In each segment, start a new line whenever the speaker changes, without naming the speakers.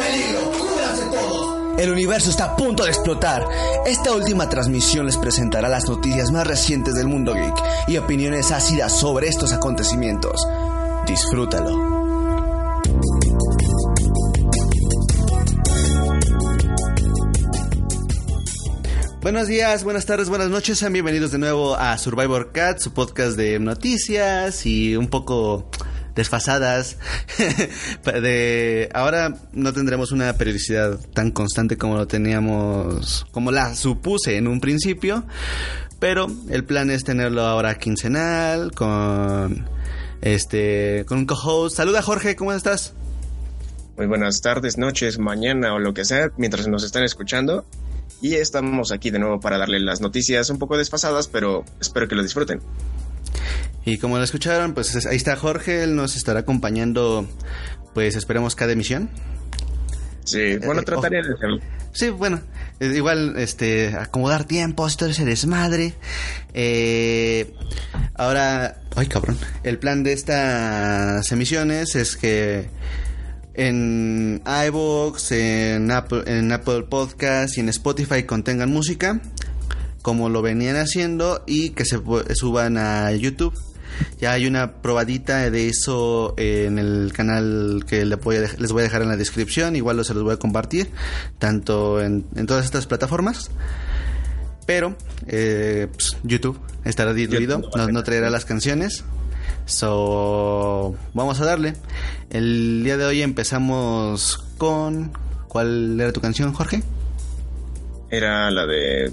peligro! ¡Cúbranse todos!
El universo está a punto de explotar. Esta última transmisión les presentará las noticias más recientes del mundo geek y opiniones ácidas sobre estos acontecimientos. Disfrútalo. Buenos días, buenas tardes, buenas noches. Sean bienvenidos de nuevo a Survivor Cat, su podcast de noticias y un poco desfasadas. de ahora no tendremos una periodicidad tan constante como lo teníamos, como la supuse en un principio, pero el plan es tenerlo ahora quincenal con este con un co-host. Saluda Jorge, ¿cómo estás?
Muy buenas tardes, noches, mañana o lo que sea, mientras nos están escuchando. Y estamos aquí de nuevo para darle las noticias un poco desfasadas, pero espero que lo disfruten.
Y como lo escucharon, pues ahí está Jorge, él nos estará acompañando, pues esperemos cada emisión.
Sí, bueno, eh, trataría de hacerlo.
Sí, bueno, igual, este, acomodar tiempos, todo ese desmadre. Eh, ahora, ay cabrón, el plan de estas emisiones es que en iVoox, en Apple, en Apple Podcast y en Spotify contengan música, como lo venían haciendo, y que se suban a YouTube. Ya hay una probadita de eso en el canal que les voy a dejar en la descripción, igual se los voy a compartir, tanto en, todas estas plataformas. Pero eh, pues, YouTube estará diluido, no traerá las canciones, So, vamos a darle. El día de hoy empezamos con. ¿Cuál era tu canción, Jorge?
Era la de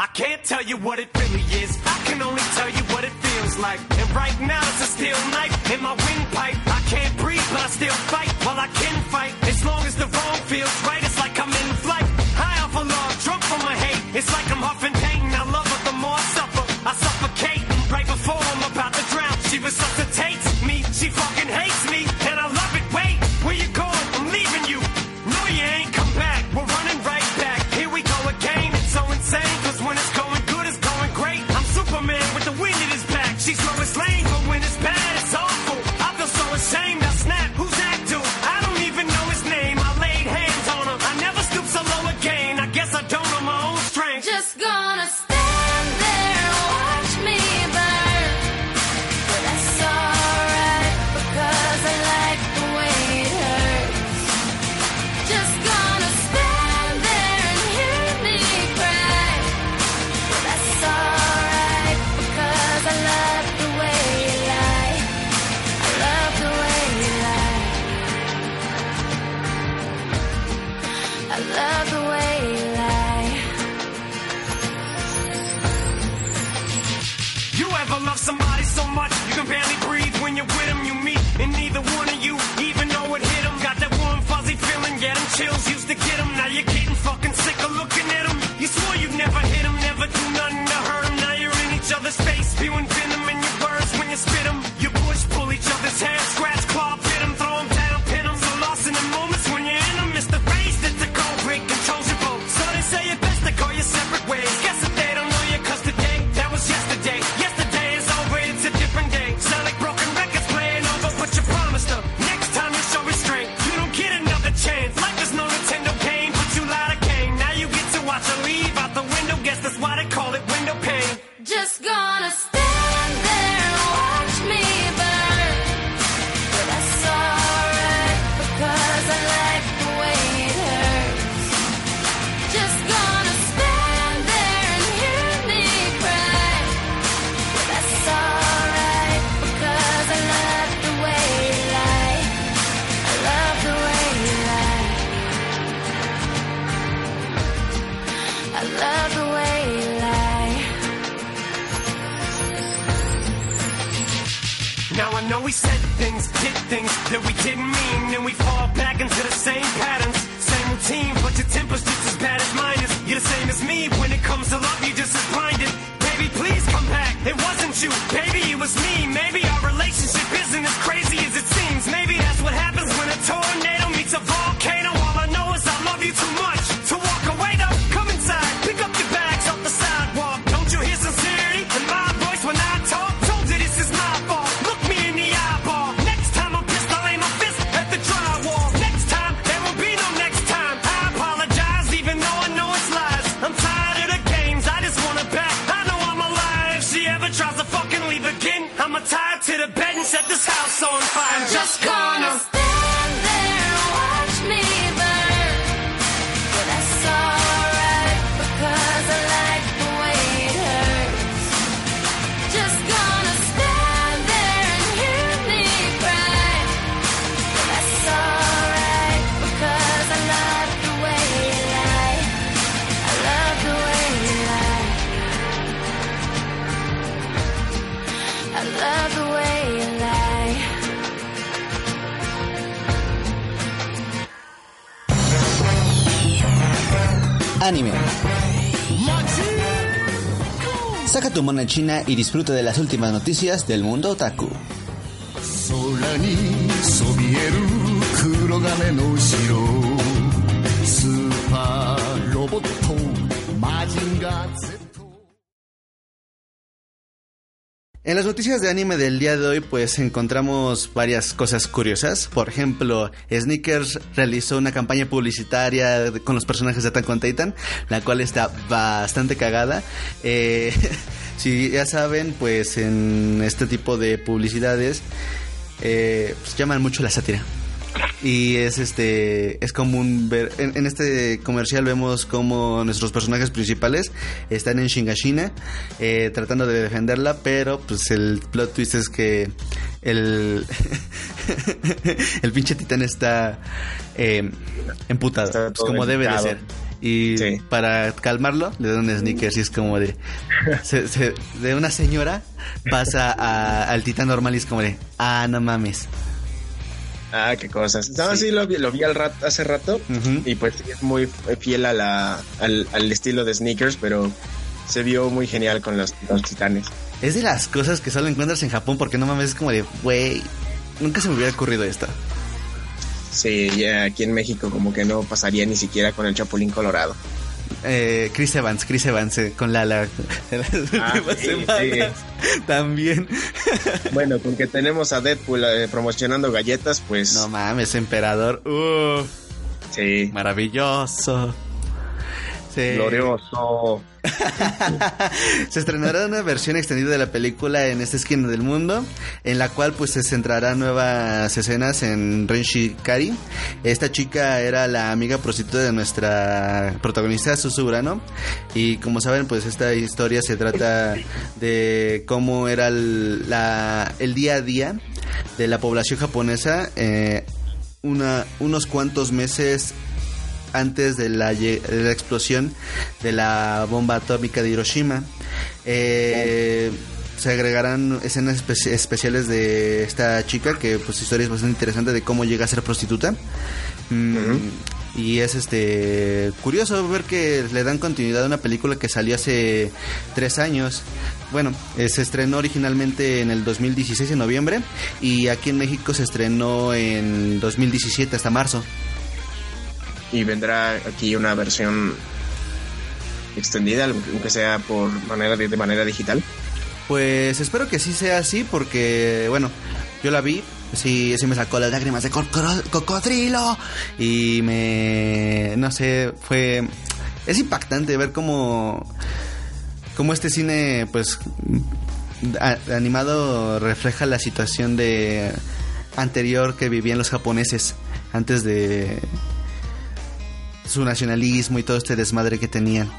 I
can't tell you what it really is. I can only tell you what it feels like. And right now it's a steel knife in my windpipe. I can't breathe, but I still fight. While I can fight, as long as the wrong feels right, it's like I'm in flight. High off of love, drunk from my hate. It's like I'm huffing pain. I love her the more I suffer. I suffocate right before I'm about to drown. She resuscitates me.
Mona China y disfruta de las últimas noticias del mundo otaku. En las noticias de anime del día de hoy pues encontramos varias cosas curiosas. Por ejemplo, Sneakers realizó una campaña publicitaria con los personajes de Attack on Titan, la cual está bastante cagada. Eh, si ya saben, pues en este tipo de publicidades eh, pues, llaman mucho la sátira. Y es este es común ver en, en este comercial vemos como nuestros personajes principales están en Shingashina eh, tratando de defenderla, pero pues el plot twist es que el el pinche titán está eh, emputado,
Está
pues, como debe de ser. Y
Sí.
para calmarlo le dan sneakers y es como de se- se- de una señora pasa a- al titán normal y es como de ah no mames.
Ah, qué cosas. No,
Sí.
sí, lo, vi- lo vi al rat- hace rato y pues es muy fiel a la, al, al estilo de sneakers, pero se vio muy genial con los, los titanes.
Es de las cosas que solo encuentras en Japón porque no mames, es como de, güey, nunca se me hubiera ocurrido esto.
Sí, ya aquí en México como que no pasaría ni siquiera con el Chapulín Colorado.
Eh, Chris Evans, Chris Evans eh, con Lala en las
Ah,
últimas
sí,
semanas. También.
Bueno, con que tenemos a Deadpool eh, promocionando galletas, pues
No mames, emperador. Uh,
sí,
maravilloso.
Glorioso.
se estrenará una versión extendida de la película en esta esquina del mundo, en la cual pues se centrará nuevas escenas en Renshi Kari. Esta chica era la amiga prostituta de nuestra protagonista Susurano y como saben pues esta historia se trata de cómo era el, la- el día a día de la población japonesa eh, una, unos cuantos meses antes de la, de la explosión de la bomba atómica de Hiroshima. Eh, se agregarán escenas espe- especiales de esta chica que pues historia es bastante interesante de cómo llega a ser prostituta. Mm, Y es este curioso ver que le dan continuidad a una película que salió hace tres años. Bueno, eh, se estrenó originalmente en el 2016 en noviembre y aquí en México se estrenó en 2017 hasta marzo.
Y vendrá aquí una versión extendida, aunque sea por manera de, de manera digital.
Pues espero que sí sea así porque, bueno, yo la vi, sí, sí me sacó las lágrimas de cocodrilo y me, no sé, fue, es impactante ver cómo, cómo este cine, pues, animado refleja la situación de anterior que vivían los japoneses antes de su nacionalismo y todo este desmadre que tenían.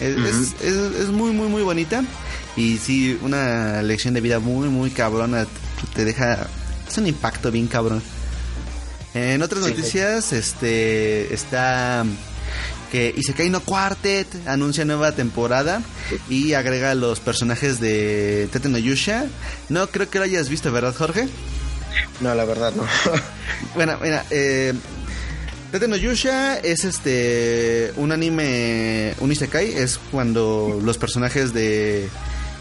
Es, es- es- es muy, muy, muy bonita. Y sí, una lección de vida muy, muy cabrona. Te deja. Es un impacto bien cabrón. En otras
Sí.
noticias, este. Está. Que Isekai no Quartet anuncia nueva temporada y agrega los personajes de Tete no Yusha. No creo que lo hayas visto, ¿verdad, Jorge?
No, la verdad no.
Bueno, mira, eh, Tate no Yusha es este un anime, un isekai, es cuando los personajes de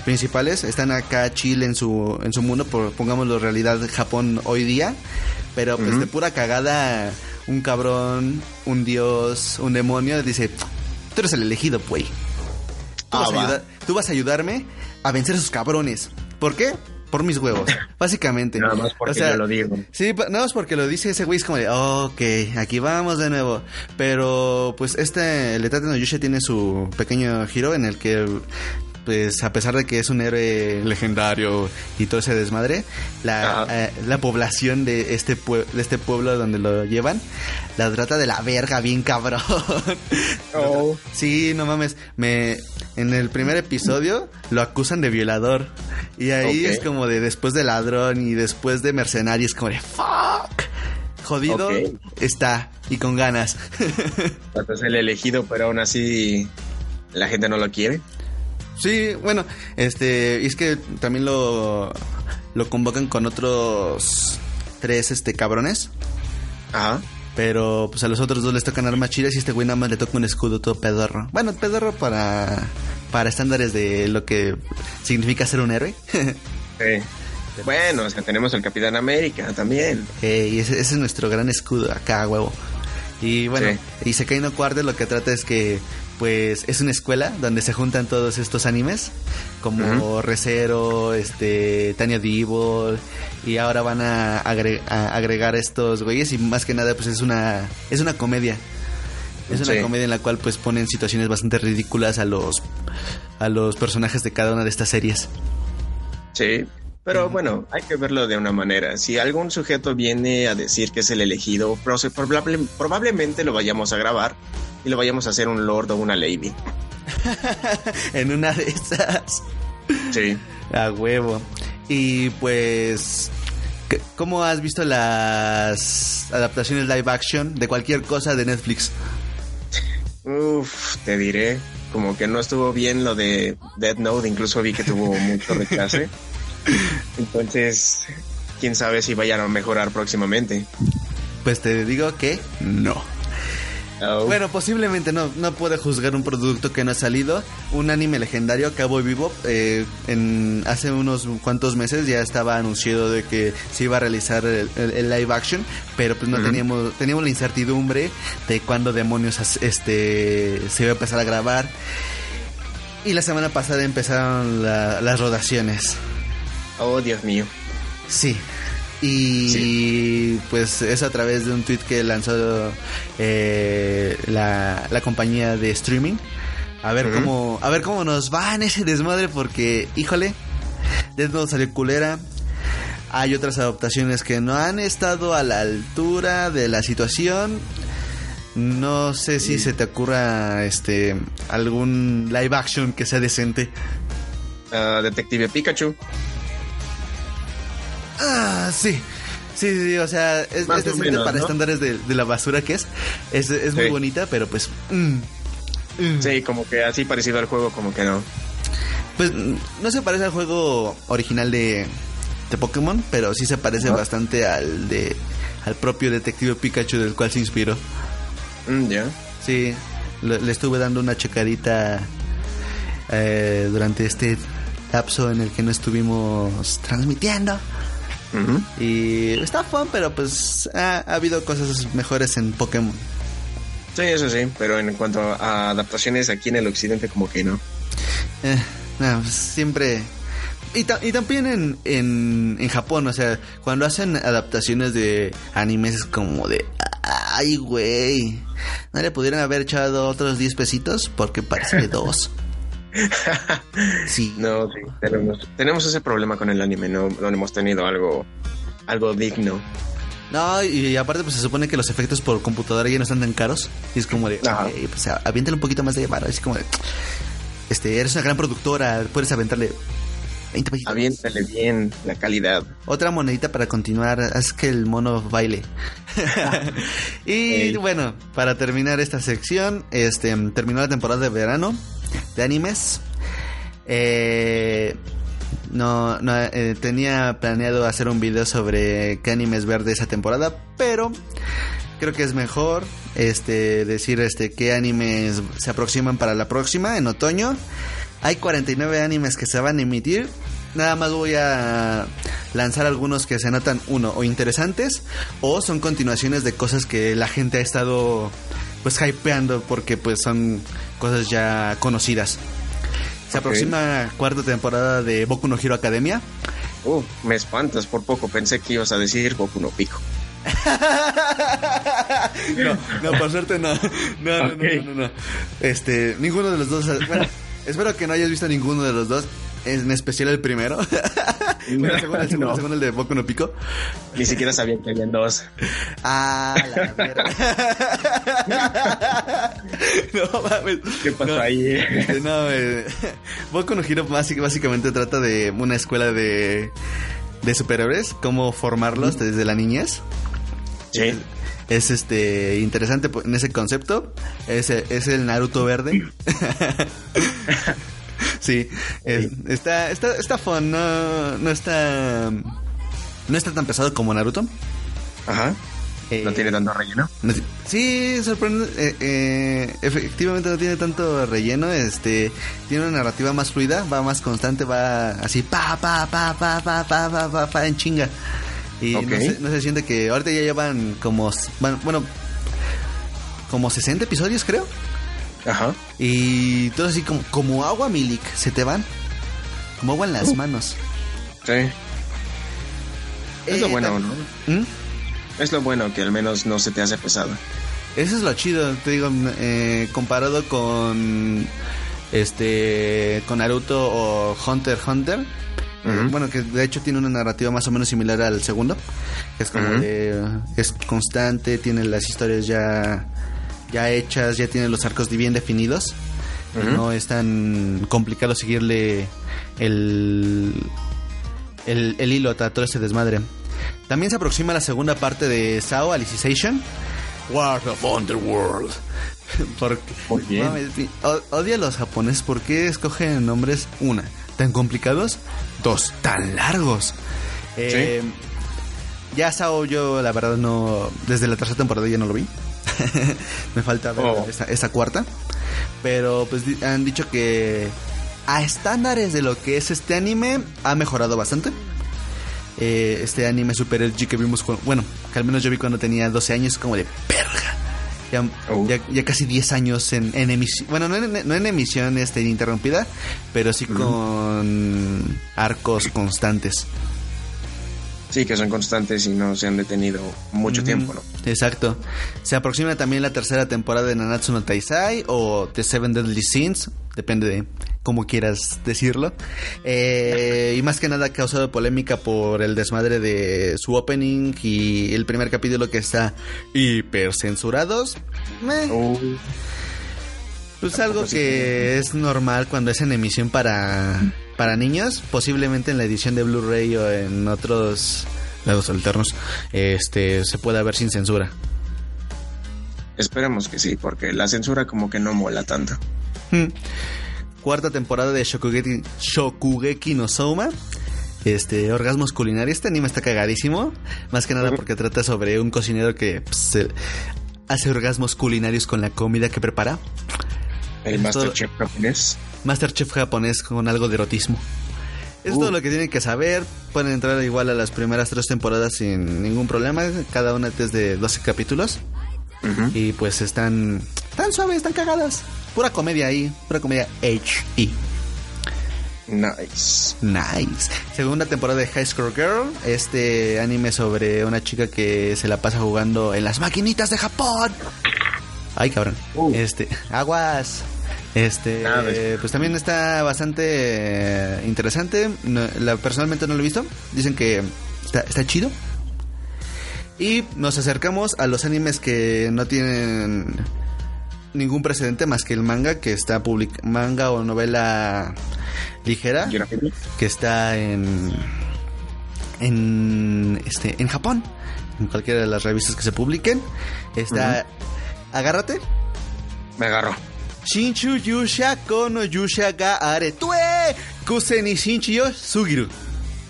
principales están acá chill en su en su mundo, por, pongámoslo realidad Japón hoy día, pero pues de pura cagada un cabrón, un dios, un demonio dice, "Tú eres el elegido, güey. Tú,
Ah,
vas a
va.
ayudar- tú vas a ayudarme a vencer a esos cabrones. ¿Por qué? Por mis huevos, básicamente.
Nada más porque yo lo digo.
Sí, nada más porque lo dice ese güey, es como de, ok, aquí vamos de nuevo. Pero, pues, este, el Etate no Yusha tiene su pequeño giro en el que, pues, a pesar de que es un héroe legendario y todo ese desmadre, la, eh, la población de este, pue- de este pueblo donde lo llevan, la trata de la verga bien cabrón.
Oh.
Sí, no mames. Me en el primer episodio lo acusan de violador y ahí es como de después de ladrón y después de mercenario es como de fuck. Jodido está y con ganas.
Es el elegido, pero aún así la gente no lo quiere.
Sí, bueno, este y es que también lo lo convocan con otros tres este cabrones.
Ajá.
Pero pues a los otros dos les tocan armas chidas y este güey nada más le toca un escudo todo pedorro. Bueno, pedorro para, para estándares de lo que significa ser un héroe.
Sí. Bueno, o sea, tenemos el Capitán América también.
Eh, y ese, ese es nuestro gran escudo acá, huevo. Y bueno,
Sí.
y Sekai no Quarter lo que trata es que pues es una escuela donde se juntan todos estos animes como Recero, este Tanya Devil y ahora van a, agre- a agregar estos güeyes y más que nada pues es una es una comedia. Es una comedia en la cual pues ponen situaciones bastante ridículas a los a los personajes de cada una de estas series.
Sí. Pero bueno, hay que verlo de una manera. Si algún sujeto viene a decir que es el elegido, probablemente lo vayamos a grabar y lo vayamos a hacer un lord o una lady.
en una de esas
Sí.
A huevo. Y pues, ¿qué- ¿cómo has visto las adaptaciones live action de cualquier cosa de Netflix?
Uf, te diré. Como que no estuvo bien lo de Dead Note, incluso vi que tuvo mucho rechace. Entonces, quién sabe si vayan a mejorar próximamente.
Pues te digo que no.
Oh,
Bueno, posiblemente no, no puede juzgar un producto que no ha salido. Un anime legendario, Cowboy Bebop, eh, en, hace unos cuantos meses ya estaba anunciado de que se iba a realizar el, el- el live action, pero pues no teníamos, teníamos la incertidumbre de cuándo demonios este, se iba a empezar a grabar. Y la semana pasada empezaron la- las rodaciones.
Oh, Dios mío.
Sí. Y pues eso a través de un tweet que lanzó eh, la, la compañía de streaming. A ver cómo a ver cómo nos va en ese desmadre porque, híjole, Death Note salió culera. Hay otras adaptaciones que no han estado a la altura de la situación. No sé si se te ocurra este algún live action que sea decente.
Ah, Detective Pikachu.
Ah, sí. Sí, sí, o sea, es,
Más
es
o
decente
menos,
para
¿no?
estándares de, de la basura que es. Es, es muy bonita, pero pues... mm, mm.
Sí, como que así parecido al juego, como que no.
Pues no se parece al juego original de, de Pokémon, pero sí se parece bastante al de al propio detective Pikachu del cual se inspiró.
Mm, ya.
Sí, le, le estuve dando una checadita eh, durante este lapso en el que no estuvimos transmitiendo. Y está fun, pero pues ha, ha habido cosas mejores en Pokémon.
Sí, eso sí, pero en cuanto a adaptaciones aquí en el occidente, como que no.
Eh, no, pues, siempre... Y, ta- y también en, en, en Japón, o sea, cuando hacen adaptaciones de animes es como de... Ay, güey. ¿No le pudieran haber echado otros 10 pesitos? Porque parece de dos. Sí.
No, sí, tenemos, tenemos ese problema con el anime, no, no hemos tenido algo, algo digno.
No, y aparte pues se supone que los efectos por computadora ya no están tan caros. Y es como de,
Ajá.
"Ok, pues aviéntale un poquito más de varo. Es como de, este, eres una gran productora, puedes aventarle 20 pesitos.
Aviéntale bien la calidad.
Otra monedita para continuar, haz que el mono baile. y bueno, para terminar esta sección, este terminó la temporada de verano de animes. Eh, No, no eh, tenía planeado hacer un video sobre qué animes ver de esa temporada, pero creo que es mejor este decir este qué animes se aproximan para la próxima en otoño. Hay 49 animes que se van a emitir. Nada más voy a lanzar algunos que se notan uno o interesantes o son continuaciones de cosas que la gente ha estado pues hypeando porque pues son cosas ya conocidas. Se
Ok.
aproxima cuarta temporada de Boku no Hero Academia.
Uh, me espantas por poco. Pensé que ibas a decir Boku no Pico.
No, no, por suerte no. No, no, no, no, no. Este, ninguno de los dos. Bueno, espero que no hayas visto ninguno de los dos. En especial el primero. Bueno, según el, segundo,
No.
el de Boku no Pico.
Ni siquiera sabía que habían dos.
Ah, la no mames.
¿Qué pasó
No,
ahí?
este, No, eh, Boku no Hero básic- básicamente trata de una escuela de, de superhéroes, cómo formarlos desde la niñez.
Sí.
Es este interesante po- en ese concepto. Es, es el Naruto verde. sí. es- está, está, está fun. No, no está. No está tan pesado como Naruto.
Ajá. No
Eh,
tiene tanto relleno.
no Sí, sorprende. eh, eh, efectivamente no tiene tanto relleno. Este tiene una narrativa más fluida, va más constante, va así pa pa pa pa pa pa pa pa, pa, en chinga. Y
Ok.
no, se, no se siente que ahorita ya llevan como van- bueno como 60 episodios creo
Ajá.
y todo así como como agua milik se te van como agua en las manos.
Sí. Es lo
Eh,
bueno, ¿no?
¿Mm?
Es lo bueno que al menos no se te hace pesado.
Eso es lo chido, te digo, eh, comparado con este con Naruto o Hunter Hunter. eh. Bueno, que de hecho tiene una narrativa más o menos similar al segundo. es como
Ujú.
de es constante, tiene las historias ya ya hechas, ya tiene los arcos bien definidos. No es tan complicado seguirle el el, el hilo a todo ese desmadre. También se aproxima la segunda parte de Sao Alicization. War of Underworld. Porque,
Muy bien.
odio a los japoneses. ¿Por qué escogen nombres? Una, tan complicados. Dos, tan largos. Eh, Ya Sao yo la verdad no... Desde la tercera temporada ya no lo vi. Me falta ver
Oh.
esta, esta cuarta. Pero pues han dicho que a estándares de lo que es este anime ha mejorado bastante. Eh, este anime Super LG que vimos, con, bueno, que al menos yo vi cuando tenía 12 años, como de perga. Ya,
Oh.
ya, ya casi 10 años en, en emisión, bueno, no en, no en emisión este, interrumpida, pero sí con arcos constantes.
Sí, que son constantes y no se han detenido mucho
Ujú,
tiempo, ¿no?
Exacto. Se aproxima también la tercera temporada de Nanatsu no Taisai o The Seven Deadly Sins, depende de cómo quieras decirlo. Eh, y más que nada causado polémica por el desmadre de su opening y el primer capítulo que está hiper censurados. Meh,
Oh,
pues algo que es normal cuando es en emisión para, para niños, posiblemente en la edición de Blu-ray o en otros lados alternos, este se pueda ver sin censura.
esperemos que sí, porque la censura como que no mola tanto.
Hmm. Cuarta temporada de Shokugeki, Shokugeki no Soma. Este, orgasmos culinarios. Este anime está cagadísimo. Más que nada porque trata sobre un cocinero que pues, hace orgasmos culinarios con la comida que prepara.
El Masterchef japonés.
Masterchef japonés con algo de erotismo. Es
Uh.
todo lo que tienen que saber. Pueden entrar igual a las primeras tres temporadas sin ningún problema. Cada una es de 12 capítulos. Y pues están tan suaves, están cagadas. Pura comedia ahí, pura comedia HE.
Nice.
Nice. Segunda temporada de High School Girl, este anime sobre una chica que se la pasa jugando en las maquinitas de Japón. Ay, cabrón.
Uh.
Este, aguas. Este,
Ah,
pues también está bastante eh, interesante. No- la, personalmente no lo he visto. Dicen que está, está chido. Y nos acercamos a los animes que no tienen ningún precedente más que el manga que está public manga o novela ligera que está en en este en Japón en cualquiera de las revistas que se publiquen está agárrate
Me agarró.
Shinshu Yusha Kono Yusha ga Aretue Kuseni Shinchiyo Sugiru.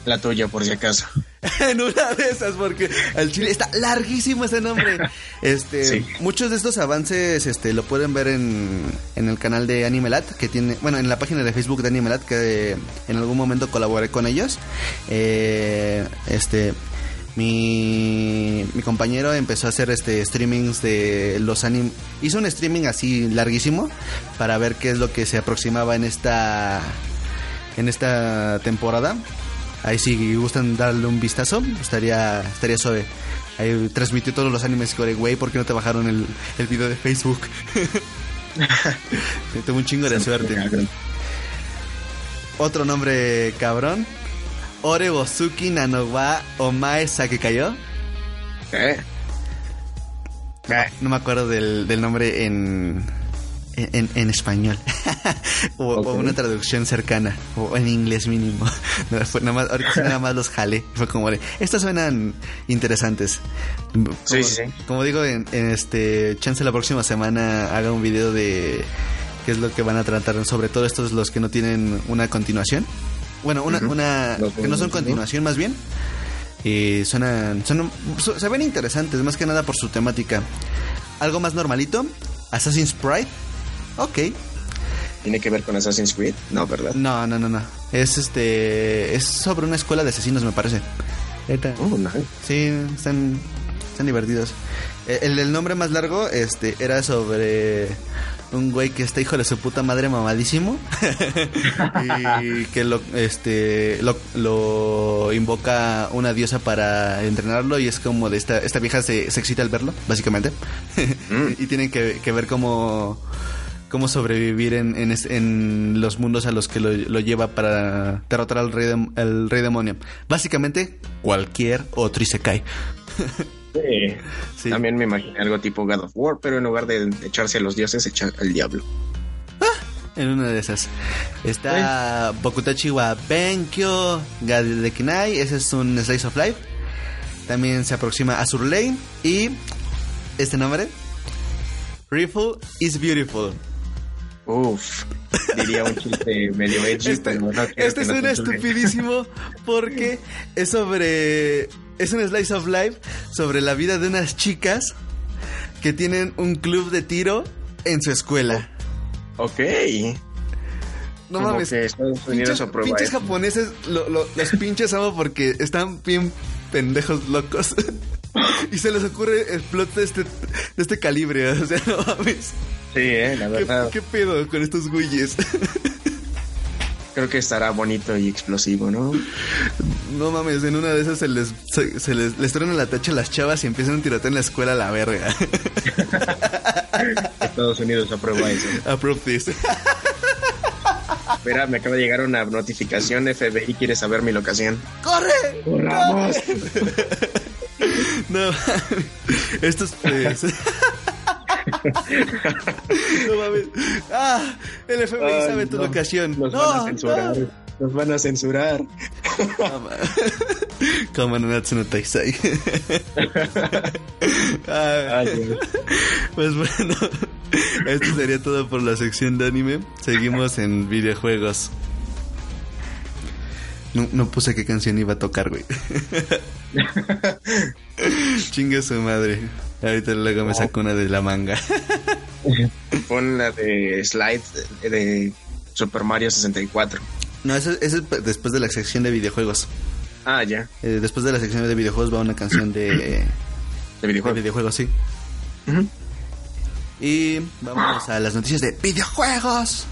La tuya, por si acaso.
en una de esas, porque al chile está larguísimo ese nombre. Este,
Sí.
muchos de estos avances, este, lo pueden ver en, en el canal de Animelat, que tiene, bueno, en la página de Facebook de Animelat, que en algún momento colaboré con ellos. Eh, este, mi, mi compañero empezó a hacer este streamings de los anim, hizo un streaming así larguísimo para ver qué es lo que se aproximaba en esta, en esta temporada. Ahí si gustan darle un vistazo, estaría, estaría suave. Ahí transmitió todos los animes que güey, ¿por qué no te bajaron el, el video de Facebook? Tuve un chingo de suerte. Otro nombre cabrón. Ore Bosuki Nanowa Omae Sakekayo.
¿Eh? ¿Eh?
No me acuerdo del, del nombre en, en, en español. o, una traducción cercana. O en inglés mínimo. No, fue nada más, ahorita nada más los jale. Fue como de, estos suenan interesantes. Como,
Sí, sí, sí.
Como digo, en, en este chance la próxima semana haga un video de qué es lo que van a tratar. Sobre todo estos los que no tienen una continuación. Bueno, una, una que no son continuación más bien. Y suenan, son, su- se ven interesantes, más que nada por su temática. Algo más normalito, Assassin's Pride. Ok.
¿Tiene que ver con Assassin's Creed? No, ¿verdad?
No, no, no, no. Es este, es sobre una escuela de asesinos, me parece.
Oh, no.
Sí, están, están divertidos. Eh, El, el nombre más largo, este, era sobre un güey que está hijo de su puta madre mamadísimo y que lo, este, lo, lo invoca una diosa para entrenarlo y es como de esta, esta vieja se, se excita al verlo, básicamente, y tienen que, que ver cómo cómo sobrevivir en, en, los mundos a los que lo, lo lleva para derrotar al rey, al rey demonio. Básicamente, cualquier otro Isekai.
Sí.
Sí.
También me imaginé algo tipo God of War, pero en lugar de echarse a los dioses, echa al diablo.
En una de esas. Está Bokutachi wa Benkyo Gadekinai. Ese es un Slice of Life. También se aproxima Azur Lane. Y este nombre: Rifle is Beautiful.
Uf, diría un chiste medio edgy,
Este,
pero no
este suena estupidísimo porque es sobre. Es un slice of life sobre la vida de unas chicas que tienen un club de tiro en su escuela.
Ok.
No
Como
mames.
que Estados Unidos
Pinches, pinches japoneses, lo- lo- los pinches amo porque están bien pendejos locos. y se les ocurre el plot de este, de este calibre. O sea, no mames.
Sí, eh, la
¿Qué,
verdad.
qué pedo con estos güeyes?
Creo que estará bonito y explosivo, ¿no?
No mames, en una de esas se les, se, se les, les truena la tacha a las chavas y empiezan a tiroteo en la escuela a la verga.
Estados Unidos aprueba eso.
Approve this.
Espera, me acaba de llegar una notificación. FBI quiere saber mi locación.
¡Corre!
¡Corramos!
No mames. Esto es pues. no mames. Ah, el FBI
Ay,
sabe tu
no.
locación.
Nos
no,
van a censurar.
no.
Nos van a censurar.
Como no Natsu no Taisai. Pues bueno, esto sería todo por la sección de anime. Seguimos en videojuegos. No, no puse qué canción iba a tocar, güey. Chingue su madre. Ahorita luego me saco una de la manga.
Pon la de Slide de Super Mario 64.
No, eso, eso es después de la sección de videojuegos.
Ah, ya.
Eh, después de la sección de videojuegos va una canción de,
De
de
videojuego.
videojuegos, sí. Y vamos a las noticias de videojuegos.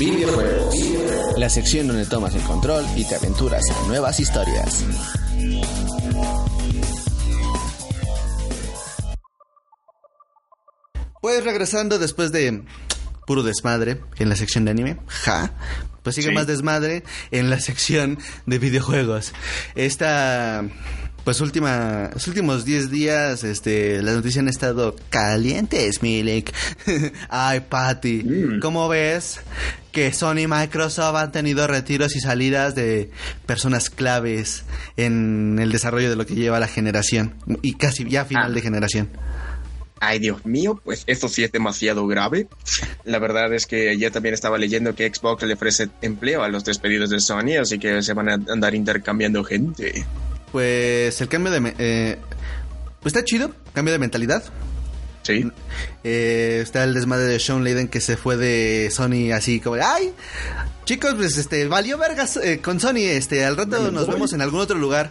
Videojuegos. La sección donde tomas el control y te aventuras en nuevas historias.
Pues regresando después de puro desmadre en la sección de anime, ja, pues sigue
Sí.
más desmadre en la sección de videojuegos. Esta, pues última, los últimos 10 días, este, las noticias han estado calientes, Milik. Ay, Patty,
Mm.
¿cómo ves que Sony y Microsoft han tenido retiros y salidas de personas claves en el desarrollo de lo que lleva la generación y casi ya final
Ah.
de generación?
Ay, Dios mío, pues esto sí es demasiado grave. La verdad es que ya también estaba leyendo que Xbox le ofrece empleo a los despedidos de Sony, así que se van a andar intercambiando gente.
Pues el cambio de... eh, pues está chido, cambio de mentalidad.
Sí.
Eh, está el desmadre de Sean Layden que se fue de Sony así como... ¡Ay! Chicos, pues este, valió vergas eh, con Sony. Este, al rato
me
nos
voy.
vemos en algún otro lugar.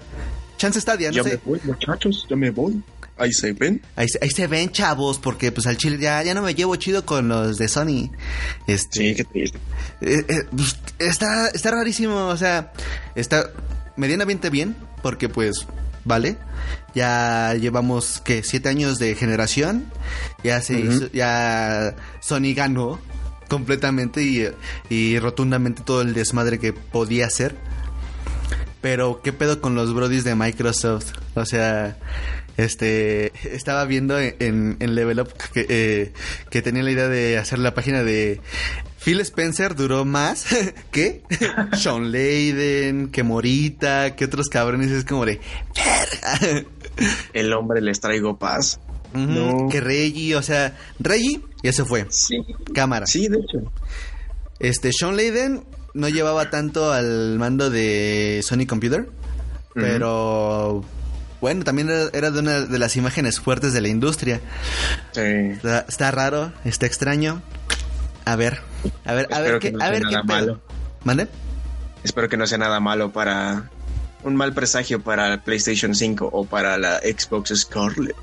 Chance Stadia, no
ya
sé.
me voy, muchachos, ya me voy. Ahí se ven.
Ahí, se- ahí se ven, chavos, porque pues al chile ya, ya no me llevo chido con los de Sony. Este,
Sí, qué triste.
Eh, eh, pues, está, está rarísimo, o sea, está medianamente bien, porque pues, vale, ya llevamos que siete años de generación, ya se hizo- ya Sony ganó completamente y, y rotundamente todo el desmadre que podía hacer. Pero, ¿qué pedo con los brodis de Microsoft? O sea, este, estaba viendo en, en Level Up que, eh, que tenía la idea de hacer la página de Phil Spencer duró más que Sean Layden, que Morita, que otros cabrones. Es como de.
El hombre les traigo paz. No.
Que Reggie, o sea, Reggie, ya se fue.
Sí.
Cámara.
Sí, de hecho.
Este, Sean Layden no llevaba tanto al mando de Sony Computer, pero bueno, también era, era de una de las imágenes fuertes de la industria.
Sí.
Está, está raro, está extraño. A ver, a ver, a ver
que no
a ver qué
malo.
¿Mande?
Espero que no sea nada malo para un mal presagio para el PlayStation 5 o para la Xbox Scarlet.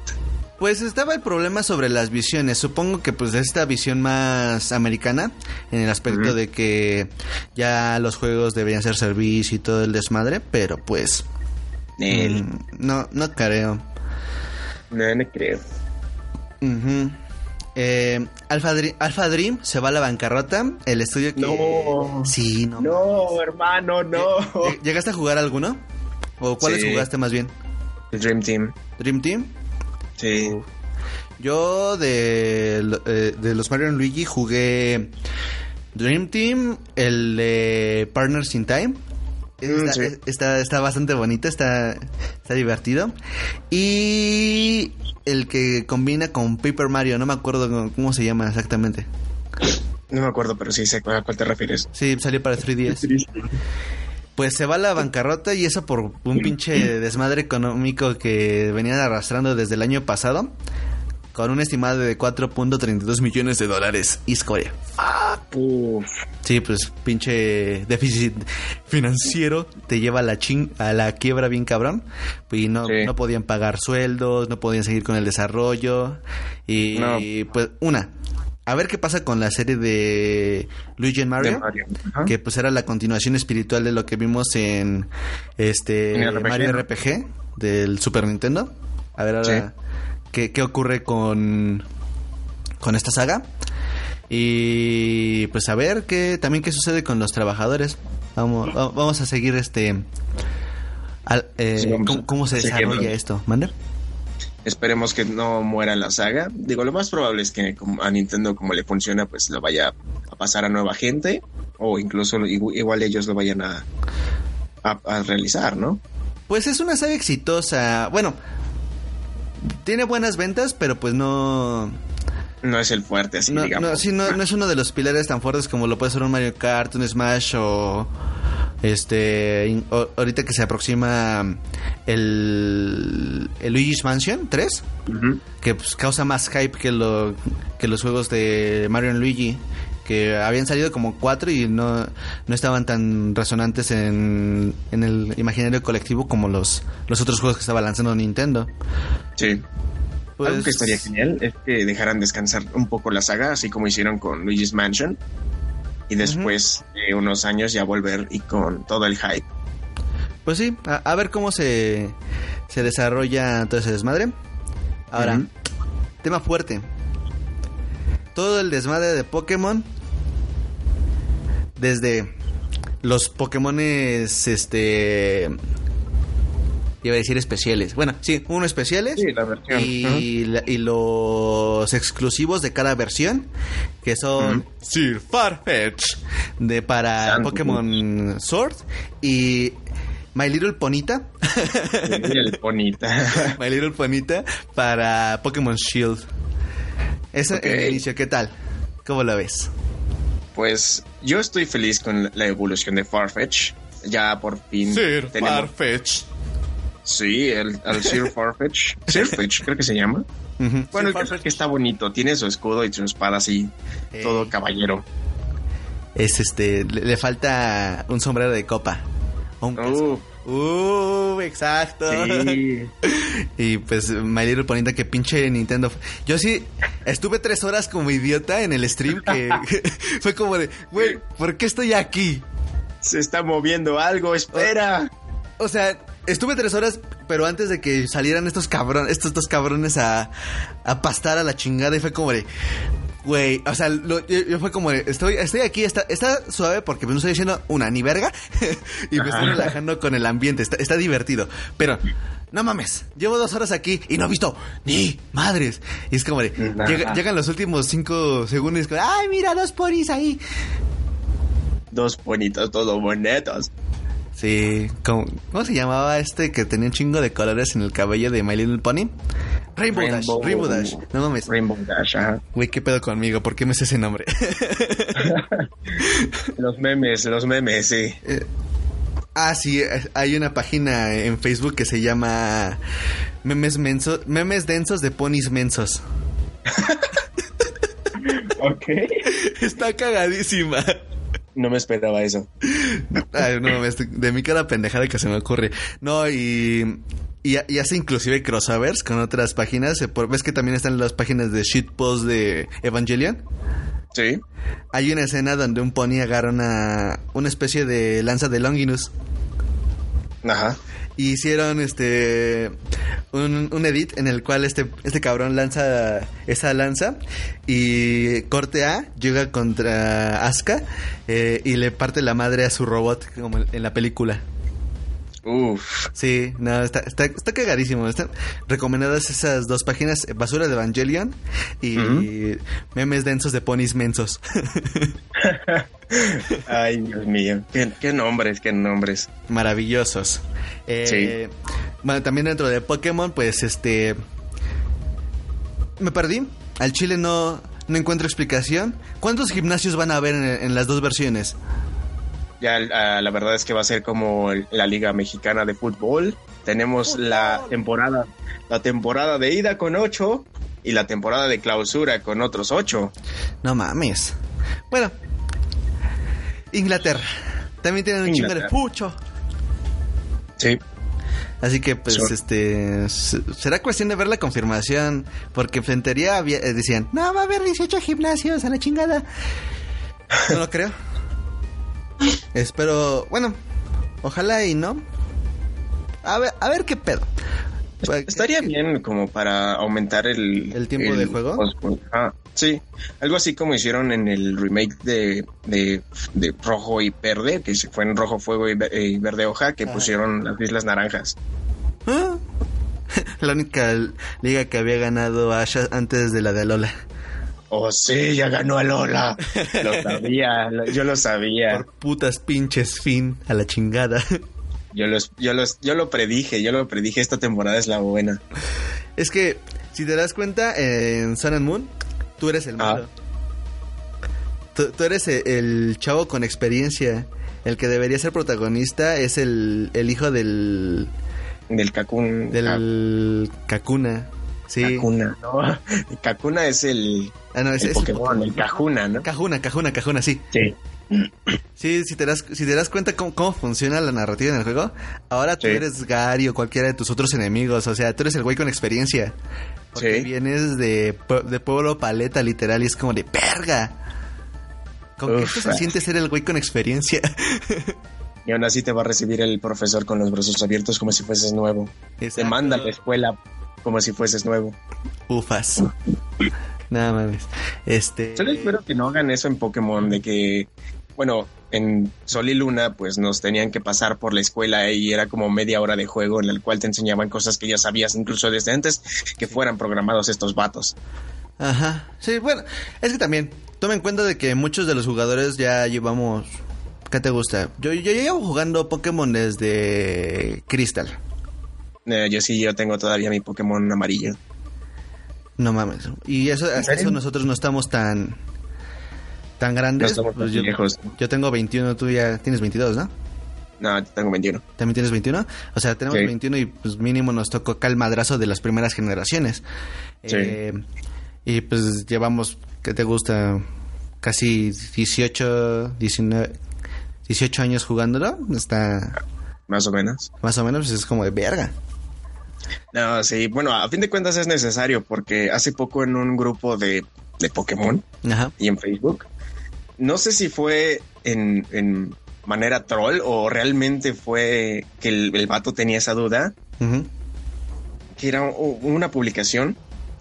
Pues estaba el problema sobre las visiones. Supongo que pues esta visión más americana, en el aspecto de que ya los juegos deberían ser servicio y todo el desmadre, pero pues mm, no, no creo.
No, no creo.
Ujú. Eh, Alpha, Dream, Alpha Dream se va a la bancarrota. El estudio que.
No.
Sí, no.
No, hermano, no.
¿Ll- ¿Llegaste a jugar alguno? ¿O cuáles
Sí.
jugaste más bien?
Dream Team.
¿Dream Team?
Sí.
Yo de, eh, de los Mario Luigi jugué Dream Team, el de Partners in Time. Está,
Mm, sí.
está, está bastante bonito, está, está divertido. Y el que combina con Paper Mario, no me acuerdo cómo- se llama exactamente.
No me acuerdo, pero sí sé a cuál te refieres.
Sí, salió para 3DS.
Triste.
Pues se va a la bancarrota y eso por un pinche desmadre económico que venían arrastrando desde el año pasado. Con un estimado de 4.32 millones de dólares. Como de,
Uf.
Sí, pues pinche déficit financiero te lleva a la chin a la quiebra bien cabrón. Y no,
Sí.
no podían pagar sueldos, no podían seguir con el desarrollo. Y
No.
pues, una, a ver qué pasa con la serie de Luigi and Mario. Que pues era la continuación espiritual de lo que vimos en este
En RPG,
Mario. RPG del Super Nintendo. A ver ahora qué, qué ocurre con, con esta saga. Y pues a ver qué también qué sucede con los trabajadores. Vamos, va- vamos a seguir este al- eh,
Sí, vamos
cómo, cómo se desarrolla esto, ¿mande?
Esperemos que no muera la saga. Digo, lo más probable es que a Nintendo, como le funciona, pues lo vaya a pasar a nueva gente. O incluso igu- igual ellos lo vayan a, a, a realizar, ¿no?
Pues es una saga exitosa. Bueno, tiene buenas ventas, pero pues no
No es el fuerte, así
no,
digamos.
no, sí, no, no es uno de los pilares tan fuertes como lo puede ser un Mario Kart, un Smash o este o- ahorita que se aproxima el, el Luigi's Mansion 3
Ujú.
que pues, causa más hype que lo que los juegos de Mario y Luigi que habían salido como cuatro y no, no estaban tan resonantes en, en el imaginario colectivo como los, los otros juegos que estaba lanzando Nintendo.
Sí.
Pues-
Algo que estaría genial es que dejaran descansar un poco la saga, así como hicieron con Luigi's Mansion. y después de unos años ya volver y con todo el hype.
Pues sí, a, a ver cómo se, se desarrolla todo ese desmadre. Ahora, tema fuerte. Todo el desmadre de Pokémon. Desde los Pokémones, este... Iba a decir especiales. Bueno, sí, uno especiales.
Sí, la versión.
Y, la- y los exclusivos de cada versión. Que son Sir Farfetch. De para. Pokémon Sword. Y My Little Ponita.
El bonita.
My Little Ponita para Pokémon Shield. Ese
Ok.
el inicio, ¿qué tal? ¿Cómo lo ves?
Pues yo estoy feliz con la evolución de Farfetch. Ya por fin tenemos-
Farfetch.
Sí, el, el Sir Farfetch. Sirfetch, creo que se llama. Bueno, el caso es que está bonito. Tiene su escudo y su espada así. Todo caballero.
Es este, le, le falta un sombrero de copa. O un casco.
Uh,
Uh, exacto.
sí.
Y pues My Little Ponita que pinche Nintendo. Yo sí estuve tres horas como idiota en el stream que fue como de, güey, ¿por qué estoy aquí?
Se está moviendo algo, espera.
O sea, estuve tres horas, pero antes de que salieran estos cabrones, estos dos cabrones a, a pastar a la chingada y fue como de, güey, o sea, lo- yo, yo fue como de, estoy, estoy aquí, está, está suave porque no estoy diciendo una ni verga y me estoy relajando con el ambiente, está, está divertido, pero no mames, llevo dos horas aquí y no he visto ni madres. Y es como de,
Nah.
llega- llegan los últimos cinco segundos y es como, ay, mira, dos ponis ahí.
Dos bonitos, todos bonitos.
Sí, ¿cómo, cómo se llamaba este que tenía un chingo de colores en el cabello de My Little Pony? Rainbow,
Rainbow-
Dash, Rainbow Dash. No mames.
Rainbow Dash, ajá.
Güey, ¿qué pedo conmigo? ¿Por qué me sé ese nombre?
Los memes, los memes, sí.
ah, sí, eh, hay una página en Facebook que se llama Memes Mensos, Memes Densos de Ponis Mensos.
Ok.
Está cagadísima.
No me esperaba eso.
Ay, no mames, de mi cara pendejada que se me ocurre. No, y, y, y hace inclusive crossovers con otras páginas. Eh, ¿Ves que también están las páginas de shitpost de Evangelion?
Sí.
Hay una escena donde un pony agarra una, una especie de lanza de Longinus.
Ajá.
Y hicieron este un, un edit en el cual este, este cabrón lanza esa lanza y corte A llega contra Asuka eh, y le parte la madre a su robot como en la película.
Uf.
Sí, no, está, está, está cagadísimo. Están recomendadas esas dos páginas, Basura de Evangelion y memes densos de ponis mensos.
Ay, Dios mío. Qué, qué nombres, qué nombres.
maravillosos. Eh, Bueno, también dentro de Pokémon, pues este. Me perdí. Al chile no, no encuentro explicación. ¿Cuántos gimnasios van a haber en, en las dos versiones?
Ya ah, la verdad es que va a ser como el- la Liga Mexicana de Fútbol. Tenemos la temporada, la temporada de ida con ocho y la temporada de clausura con otros ocho.
No mames. Bueno, Inglaterra. También tienen un chingo de pucho.
Sí.
Así que, pues,
Sure.
este. Será cuestión de ver la confirmación. Porque en teoría había- eh, decían: No, va a haber 18 gimnasios a la chingada. No lo creo. Espero. Bueno, ojalá y no. A ver, a ver qué pedo. Pues,
Estaría bien como para aumentar el...
¿El tiempo de juego?
Ah, sí, algo así como hicieron en el remake de, de, de Rojo y Verde, que se fue en Rojo Fuego y, Ve- y Verde Hoja, que pusieron las Islas Naranjas.
Ah. La única liga que había ganado Asha antes de la de Alola.
Oh, sí, ya ganó a Lola. Lo sabía, lo- yo lo sabía.
Por putas pinches fin a la chingada.
Yo, los, yo, los, yo lo predije, yo lo predije, esta temporada es la buena.
Es que, si te das cuenta, en Sun and Moon, tú eres el
Ah.
malo. Tú, tú eres e- el, chavo con experiencia. El que debería ser protagonista es el, el hijo del,
Del Kakun.
del Kakuna. Sí.
Kakuna, ¿no? Kakuna es el,
Ah, no, ese
el
es el
Pokémon, el Kajuna, ¿no?
Cajuna, Cajuna, Cajuna, sí.
Sí.
Sí, si te das, si te das cuenta cómo, cómo funciona la narrativa en el juego, ahora tú eres Gary o cualquiera de tus otros enemigos, o sea, tú eres el güey con experiencia. Porque
Sí.
vienes de, de pueblo paleta, literal, y es como de verga. ¿Con qué
Uf,
se siente ser el güey con experiencia?
Y aún así te va a recibir el profesor con los brazos abiertos como si fueses nuevo. Te manda a la escuela como si fueses nuevo.
Ufas. Nada mames. Este.
Solo espero que no hagan eso en Pokémon, de que, bueno, en Sol y Luna, pues nos tenían que pasar por la escuela y era como media hora de juego en el cual te enseñaban cosas que ya sabías incluso desde antes que fueran programados estos vatos.
Ajá. Sí, bueno, es que también, toma en cuenta de que muchos de los jugadores ya llevamos. ¿Qué te gusta? Yo, yo llevo jugando Pokémon desde Crystal.
Eh, yo sí, yo tengo todavía mi Pokémon amarillo.
No mames. Y eso, hasta eso nosotros no estamos tan. tan
No
grandes.
estamos
Pues
tan
yo,
viejos.
yo tengo 21, tú ya tienes 22, ¿no?
No, tengo 21.
¿También tienes 21? O sea, tenemos
Sí.
21 y pues mínimo nos tocó acá el madrazo de las primeras generaciones.
Sí.
Eh, y pues llevamos, ¿qué te gusta? Casi 18, 19, 18 años jugándolo. Está
Más o menos.
más o menos, pues es como de verga.
No, sí, bueno, a fin de cuentas es necesario porque hace poco en un grupo de, de Pokémon
Ajá.
y en Facebook, no sé si fue en, en manera troll o realmente fue que el, el vato tenía esa duda, que era una publicación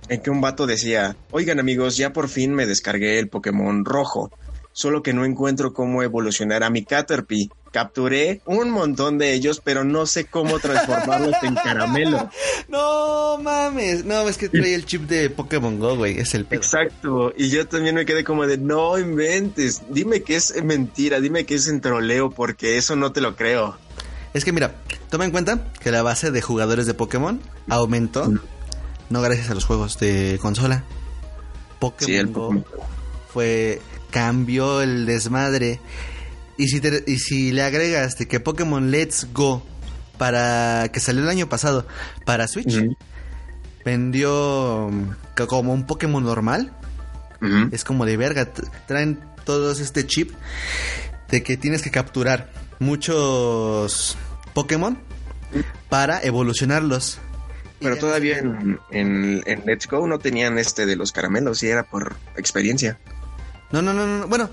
en que un vato decía, oigan amigos, ya por fin me descargué el Pokémon rojo, solo que no encuentro cómo evolucionar a mi Caterpie. Capturé un montón de ellos, pero no sé cómo transformarlos en caramelo.
No mames, no, es que trae el chip de Pokémon Go, güey, es el pedo.
Exacto, y yo también me quedé como de no inventes, dime que es mentira, dime que es en troleo, porque eso no te lo creo.
Es que mira, toma en cuenta que la base de jugadores de Pokémon aumentó, no gracias a los juegos de consola. Pokémon
Sí,
Go
Pokémon.
fue cambió el desmadre. Y si te- y si le agregas de que Pokémon Let's Go para que salió el año pasado para Switch vendió co- como un Pokémon normal, es como de verga. Traen todos este chip de que tienes que capturar muchos Pokémon para evolucionarlos.
Pero todavía en, en, en Let's Go no tenían este de los caramelos, y era por experiencia.
No, no, no, no. Bueno,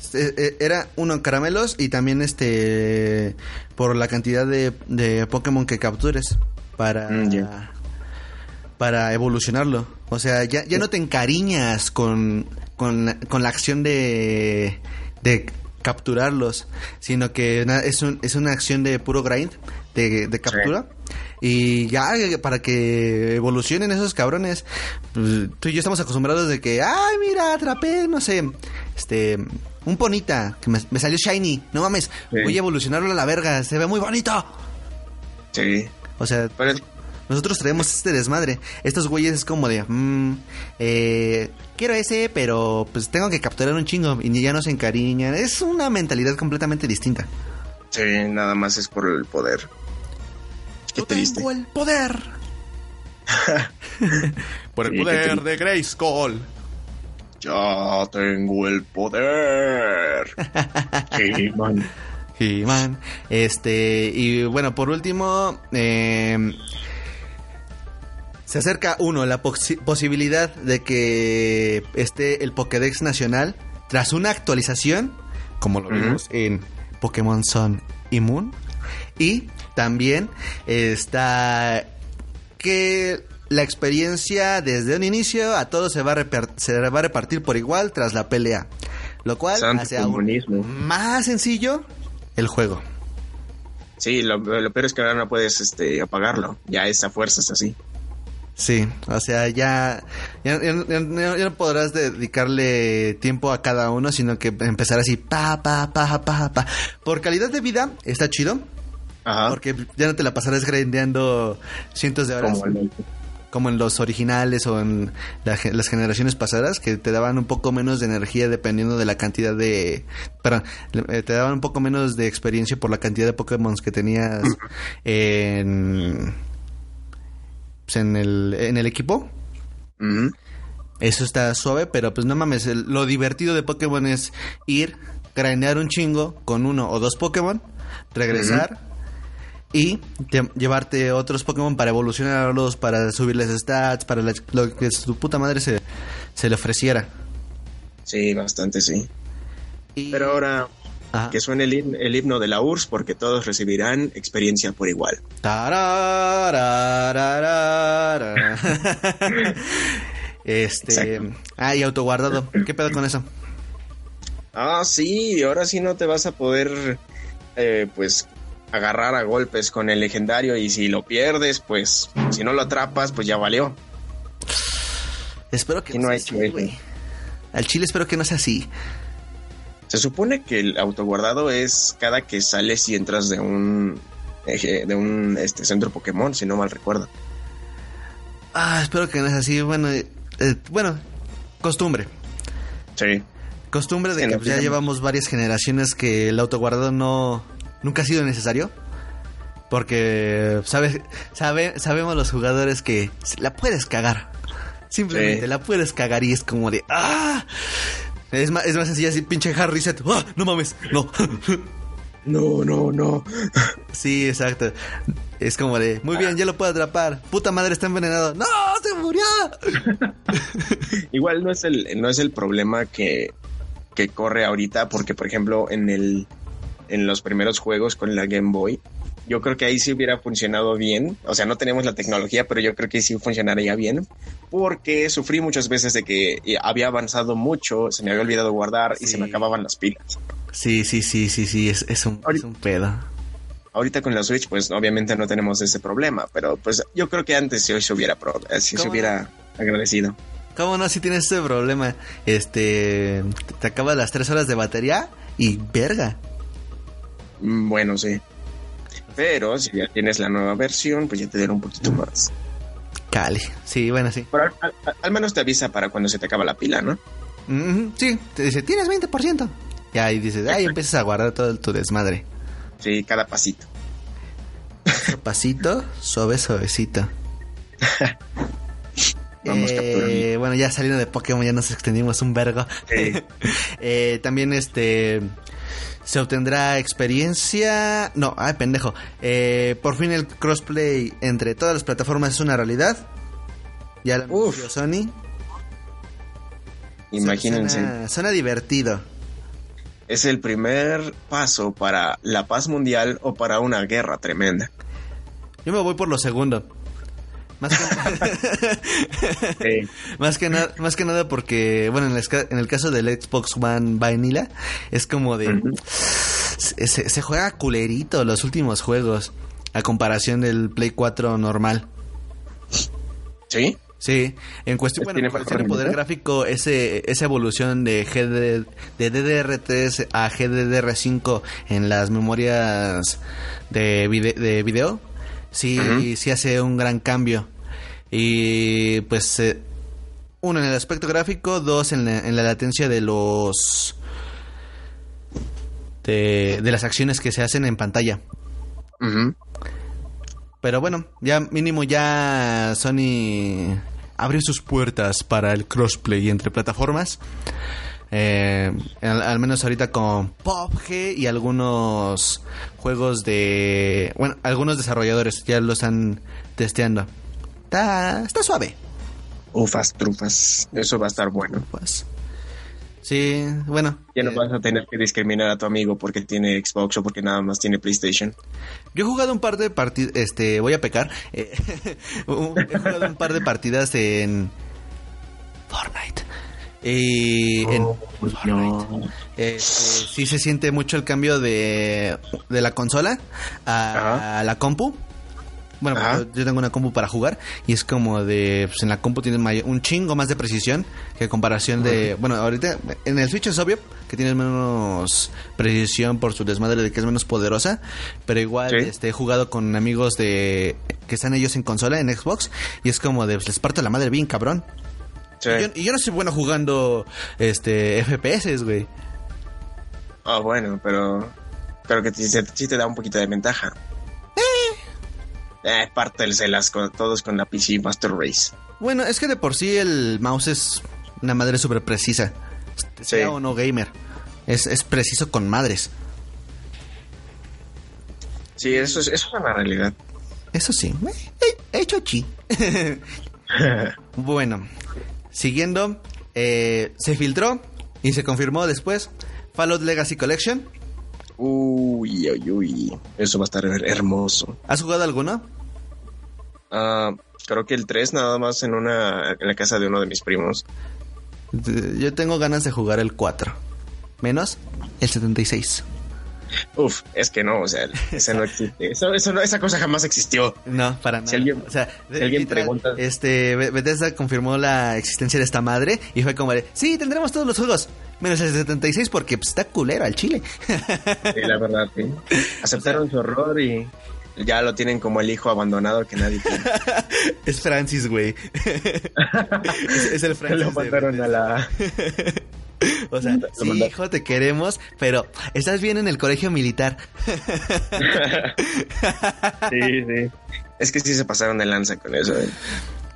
este, eh, era uno caramelos y también este por la cantidad de, de Pokémon que captures para
Mm,
para evolucionarlo. O sea, ya, ya no te encariñas con, con, la, con la acción de, de capturarlos, sino que es, un, es una acción de puro grind, de, de captura. Y ya eh, para que evolucionen esos cabrones, pues, tú y yo estamos acostumbrados de que, ay, mira, atrapé, no sé, este, un ponita, que me, me salió shiny, no mames,
Sí.
voy a evolucionarlo a la verga, se ve muy bonito.
Sí.
O sea,
Pero
nosotros traemos este desmadre. Estos güeyes es como de, mm, eh, quiero ese, pero pues tengo que capturar un chingo y ya no se encariñan. Es una mentalidad completamente distinta.
sí, nada más es por el poder. Qué
Yo
triste.
tengo el poder. Por el
Sí,
poder de Grayskull.
Ya tengo el poder. Sí, man.
He-Man. Este, y bueno, por último, eh, se acerca uno, la posi- posibilidad de que esté el Pokédex nacional tras una actualización, como lo vimos en Pokémon Sun y Moon. Y también está que la experiencia desde un inicio a todos se va a, se va a repartir por igual tras la pelea. Lo cual
Santo
hace aún más sencillo el juego.
Sí, lo, lo peor es que ahora no puedes este, apagarlo. Ya es a fuerzas así.
Sí, o sea, ya, ya, ya- ya- ya no podrás dedicarle tiempo a cada uno, sino que empezar así, pa, pa, pa, pa, pa. Por calidad de vida, está chido,
Ajá.
porque ya no te la pasarás grindeando cientos de horas,
Como el-
como en los originales o en la las generaciones pasadas, que te daban un poco menos de energía dependiendo de la cantidad de... Perdón, eh, te daban un poco menos de experiencia por la cantidad de Pokémon que tenías en... pues, en el, en el equipo. Eso está suave, pero pues no mames, el- lo divertido de Pokémon es ir, grandear un chingo con uno o dos Pokémon, regresar y te- llevarte otros Pokémon para evolucionarlos, para subirles stats, para la- lo que su puta madre se, se le ofreciera.
Sí, bastante, sí.
Y-
Pero ahora
Ajá.
que suene el, himno- el himno de la URSS porque todos recibirán experiencia por igual.
Este.
Exacto.
Ah, y autoguardado. ¿Qué pedo con eso?
Ah, sí, ahora sí no te vas a poder, eh, pues, agarrar a golpes con el legendario y si lo pierdes, pues, si no lo atrapas, pues ya valió.
Espero que
Y no
sea así, güey. Al chile espero que no sea así.
Se supone que el autoguardado es cada que sales y entras de un de un este centro Pokémon, si no mal recuerdo.
Ah, espero que no sea así. Bueno, eh, eh, bueno, costumbre.
Sí.
Costumbre de
Sí,
que
no
pues, ya llevamos varias generaciones que el autoguardado no nunca ha sido necesario. Porque sabes, sabe, sabemos los jugadores que la puedes cagar. Simplemente
Sí.
la puedes cagar y es como de ¡Ah! Es más, es más sencilla así, pinche hard reset. ¡Ah! No mames, no.
No, no, no.
sí, exacto. Es como de, muy bien, ya lo puedo atrapar. Puta madre, está envenenado. ¡No! ¡Se murió!
Igual no es el no es el problema que que corre ahorita porque por ejemplo en el en los primeros juegos con la Game Boy yo creo que ahí sí hubiera funcionado bien. O sea, no tenemos la tecnología, pero yo creo que sí funcionaría bien. Porque sufrí muchas veces de que había avanzado mucho, se me había olvidado guardar y se me acababan las pilas.
Sí, sí, sí, sí, sí, es, es, un, es un pedo.
Ahorita con la Switch, pues obviamente no tenemos ese problema, pero pues yo creo que antes sí se hubiera, eh, sí se
¿Cómo
hubiera agradecido.
¿Cómo no? Si tienes ese problema. Este. Te, te acabas las tres horas de batería y verga.
Mm, Bueno, sí. Pero si ya tienes la nueva versión, pues ya te dieron un poquito más.
Cali. Sí, bueno, sí.
Pero al, al- al menos te avisa para cuando se te acaba la pila, ¿no?
Sí, te dice, tienes 20%. Y ahí dices, ahí empiezas a guardar todo tu desmadre.
Sí, cada pasito.
Pasito, suave, suavecito.
Vamos
Eh, bueno, ya saliendo de Pokémon ya nos extendimos un vergo.
Sí.
Eh, también este se obtendrá experiencia. No, ay pendejo. Eh, por fin el crossplay entre todas las plataformas es una realidad. Ya lo anunció Sony.
Imagínense.
Suena, suena divertido.
Es el primer paso para la paz mundial o para una guerra tremenda.
Yo me voy por lo segundo. Más que,
Sí.
más que nada, más que nada porque, bueno, en el, esca- en el caso del Xbox One Vanilla, es como de se, se- se juega culerito los últimos juegos a comparación del Play 4 normal.
¿Sí?
Sí, en cuestión, bueno,
¿Tiene
en cuestión de poder gráfico, ese, esa evolución de, GD, de DDR3 a GDDR5 en las memorias de, vide- de video, sí, sí hace un gran cambio. Y pues, eh, uno en el aspecto gráfico, dos en la, en la latencia de los... De, de las acciones que se hacen en pantalla.
Ujú.
Pero bueno, ya mínimo ya Sony abrió sus puertas para el crossplay entre plataformas. Eh, al, al menos ahorita con PUBG y algunos juegos de... Bueno, algunos desarrolladores ya lo están testeando. Está, está suave.
Ufas, trufas. Eso va a estar bueno.
Pues. Sí, bueno.
Ya no
eh,
vas a tener que discriminar a tu amigo porque tiene Xbox o porque nada más tiene PlayStation.
Yo he jugado un par de partidas, este, voy a pecar. eh, he jugado un par de partidas en Fortnite. Y en Fortnite. Este, sí se siente mucho el cambio de, de la consola a, la compu. Bueno, yo, tengo una compu para jugar y es como de, pues en la compu tienes un chingo más de precisión que en comparación de, bueno, ahorita en el Switch es obvio que tienes menos precisión por su desmadre de que es menos poderosa, pero igual
Sí.
este, he jugado con amigos de que están ellos en consola, en Xbox, y es como de, pues les parto la madre bien cabrón.
Sí.
Y, yo, y yo no soy bueno jugando este FPS, güey.
Ah, bueno, pero creo que sí, te da un poquito de ventaja. Eh, pártelselas con todos con la PC Master Race.
Bueno, es que de por sí el mouse es una madre súper precisa. Sea
Sí.
o no gamer. Es, es preciso con madres.
Sí, eso es, eso es una realidad.
Eso sí. Eh, Hecho chi. bueno, siguiendo, eh, se filtró y se confirmó después. Fallout Legacy Collection.
Uy, uy, uy. Eso va a estar her- hermoso.
¿Has jugado alguno?
Ah, creo que el 3 nada más en una en la casa de uno de mis primos.
Yo tengo ganas de jugar el 4. Menos el 76.
Uf, es que no, o sea, ese no existe. Eso, eso no, esa cosa jamás existió.
No, para nada.
Si alguien-
o sea,
si alguien
literal,
pregunta-
Este, Be- Bethesda confirmó la existencia de esta madre y fue como de, sí, tendremos todos los juegos. Menos el 76 porque pues, está culero al chile.
Sí, la verdad, sí. Aceptaron su horror y ya lo tienen como el hijo abandonado que nadie quiere.
es Francis, güey. es, es el Francis.
Lo
de
mandaron a la.
O sea, sí, hijo, te queremos, pero estás bien en el colegio militar.
Sí, sí. Es que sí se pasaron de lanza con eso. eh.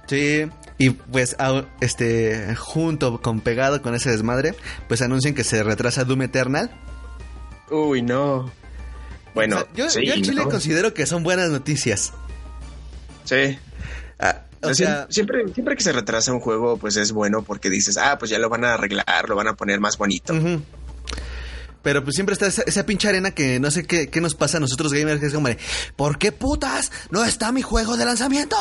Sí, y pues este junto con pegado con ese desmadre, pues anuncian que se retrasa Doom Eternal.
Uy, no. Bueno,
O sea, yo,
sí,
yo en Chile
¿no?
considero que son buenas noticias.
Sí.
O sea,
siempre, siempre que se retrasa un juego, pues es bueno porque dices, ah, pues ya lo van a arreglar, lo van a poner más bonito.
Pero pues siempre está esa, esa pinche arena que no sé qué, qué nos pasa a nosotros gamers, que es como de, ¿por qué putas no está mi juego de lanzamiento?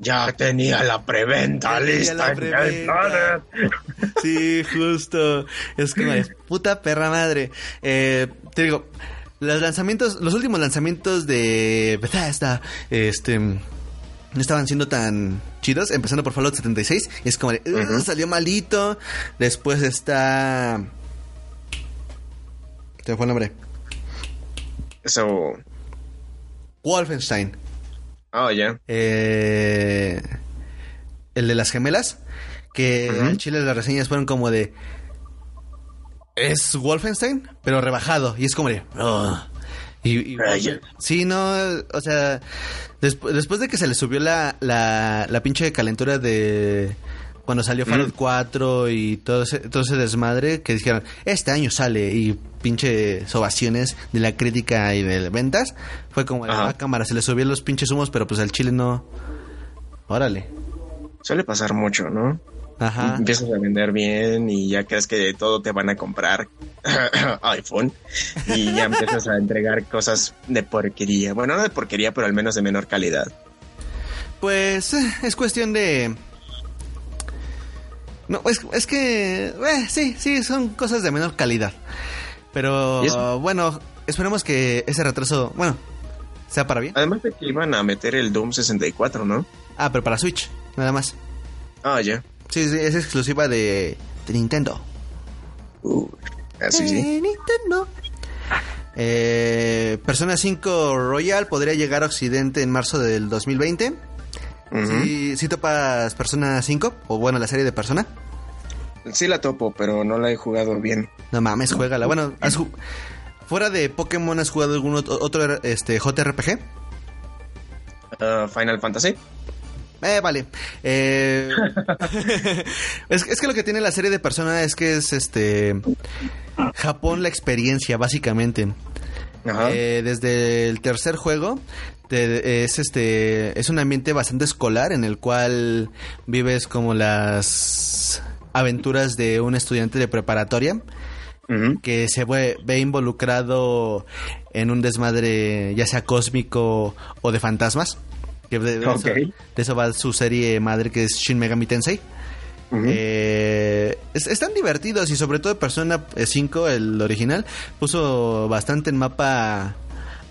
Ya tenía la preventa
tenía
lista.
la
en el
preventa. Sí, justo. Es como puta perra madre. Eh, te digo, los lanzamientos, los últimos lanzamientos de Bethesda, este, no estaban siendo tan chidos, empezando por Fallout 76. Y es como de, "Ugh, salió malito. Después está... Me fue el nombre.
Eso.
Wolfenstein.
Oh, ya.
Eh, el de las gemelas. Que en Chile las reseñas fueron como de. Es Wolfenstein, pero rebajado. Y es como de. "Ugh". Y, y-
Vaya.
sí, no, o sea, despu- después de que se le subió la, la, la pinche calentura de cuando salió Fallout 4 y todo ese, todo ese desmadre, que dijeron, este año sale y pinche ovaciones de la crítica y de ventas, fue como,
Ajá.
ah, cámara, se le subió los pinches humos, pero pues al chile no. Órale.
Suele pasar mucho, ¿no?
Ajá.
Empiezas a vender bien y ya crees que de todo te van a comprar iPhone y ya empiezas a entregar cosas de porquería. Bueno, no de porquería, pero al menos de menor calidad.
Pues eh, es cuestión de... No, es, es que... eh, sí, sí, son cosas de menor calidad. Pero bueno, esperemos que ese retraso, bueno, sea para bien.
Además de que iban a meter el Doom 64, ¿no?
Ah, pero para Switch, nada más.
Ah, ya.
Sí, sí, es exclusiva de, de Nintendo.
Uh, así sí.
Nintendo. Eh, Persona 5 Royal podría llegar a Occidente en marzo del 2020.
Ujú.
Si ¿Sí, topas Persona 5, o bueno, la serie de Persona.
Sí la topo, pero no la he jugado bien.
No mames, juégala. Bueno, has ju- fuera de Pokémon, ¿has jugado algún ot- otro este, JRPG?
Ah, Final Fantasy.
Eh, vale. Eh, es, es que lo que tiene la serie de Persona es que es este Japón la experiencia, básicamente.
Ajá.
Eh, desde el tercer juego te- es este es un ambiente bastante escolar en el cual vives como las aventuras de un estudiante de preparatoria que se ve, ve involucrado en un desmadre ya sea cósmico o de fantasmas. Que de, eso, de eso va su serie madre que es Shin Megami Tensei. Eh, es- están divertidos y sobre todo Persona 5, el original, puso bastante en mapa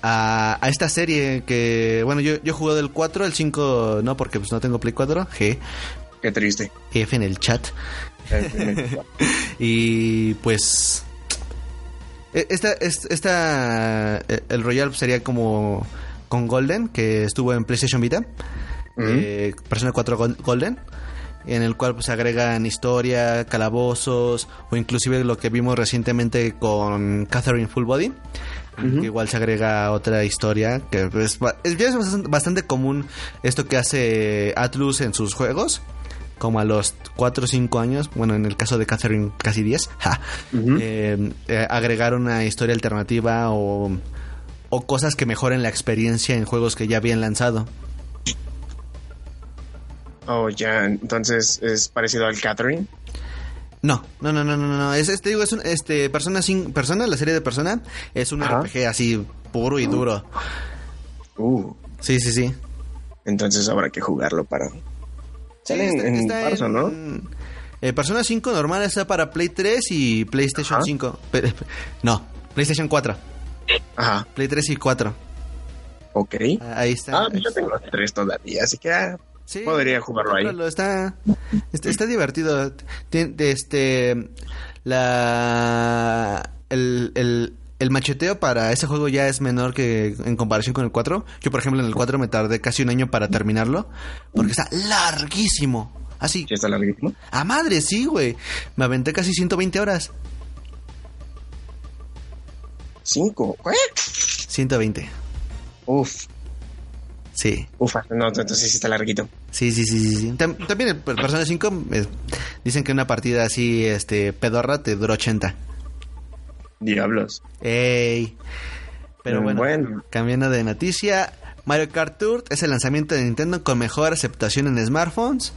a, a esta serie que, bueno, yo, yo jugué del 4, el 5 no, porque pues no tengo Play 4, G,
Qué triste.
F en el chat. y pues e- esta, es- esta eh, el Royal sería como con Golden que estuvo en PlayStation Vita eh, Persona 4 Gol- Golden en el cual pues agregan historia calabozos o inclusive lo que vimos recientemente con Catherine Full Body que igual se agrega otra historia que pues, es, es bastante, bastante común esto que hace Atlus en sus juegos como a los 4 o 5 años, bueno, en el caso de Catherine casi 10, ja, eh, eh, agregar una historia alternativa o, o cosas que mejoren la experiencia en juegos que ya habían lanzado.
Oh, ya. Entonces es parecido al Catherine.
No, no, no, no, no, no. Es, este, digo, es un, este, Persona 5, Persona, la serie de Persona, es un
Ajá.
RPG así, puro y duro.
Uh,
Sí, sí, sí.
entonces habrá que jugarlo para... Sale
Sí,
en, en marzo, ¿no?
eh, Persona 5 normal está para Play 3 y PlayStation
Ajá.
5. Pe- No, PlayStation 4.
Ajá,
Play 3 y 4.
ok.
Ahí está.
Ah, pues yo tengo tres todavía, así que ah,
Sí,
podría jugarlo ahí.
Está, está, está divertido. Tien- este, la, el, el, el macheteo para ese juego ya es menor que en comparación con el 4. Yo, por ejemplo, en el 4 me tardé casi un año para terminarlo. Porque está larguísimo. Así,
¿Sí está larguísimo?
a madre, sí, güey. Me aventé casi 120 horas.
Cinco. ¿Qué?
120.
Uf,
Sí,
uf, no, entonces sí está larguito.
sí, sí, sí, sí. sí. Tam- También el per- Persona 5 eh, dicen que una partida así, este, pedorra te dura 80.
Diablos.
Ey. Pero
Mm,
bueno,
bueno.
cambiando de noticia, Mario Kart Tour es el lanzamiento de Nintendo con mejor aceptación en smartphones.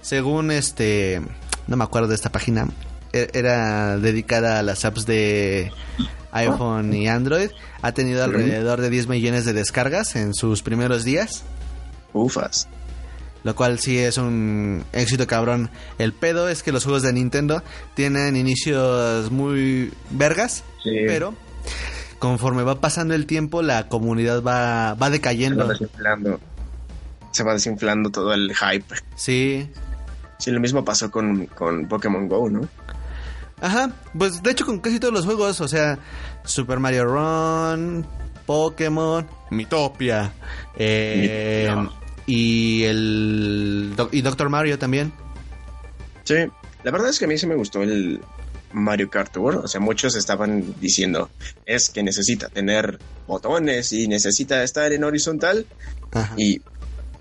Según este, no me acuerdo de esta página, era dedicada a las apps de iPhone y Android. Ha tenido alrededor de 10 millones de descargas en sus primeros días.
Ufas.
Lo cual sí es un éxito cabrón. El pedo es que los juegos de Nintendo tienen inicios muy vergas,
Sí.
pero conforme va pasando el tiempo la comunidad va, va
Se va
decayendo.
desinflando. Se va desinflando todo el hype.
Sí.
Sí, lo mismo pasó con, con Pokémon Go, ¿no?
Ajá, pues de hecho con casi todos los juegos, o sea, Super Mario Run, Pokémon, Mitopia, eh, y el y Doctor Mario también.
Sí, la verdad es que a mí sí me gustó el Mario Kart Tour. O sea, muchos estaban diciendo es que necesita tener botones y necesita estar en horizontal.
Ajá.
Y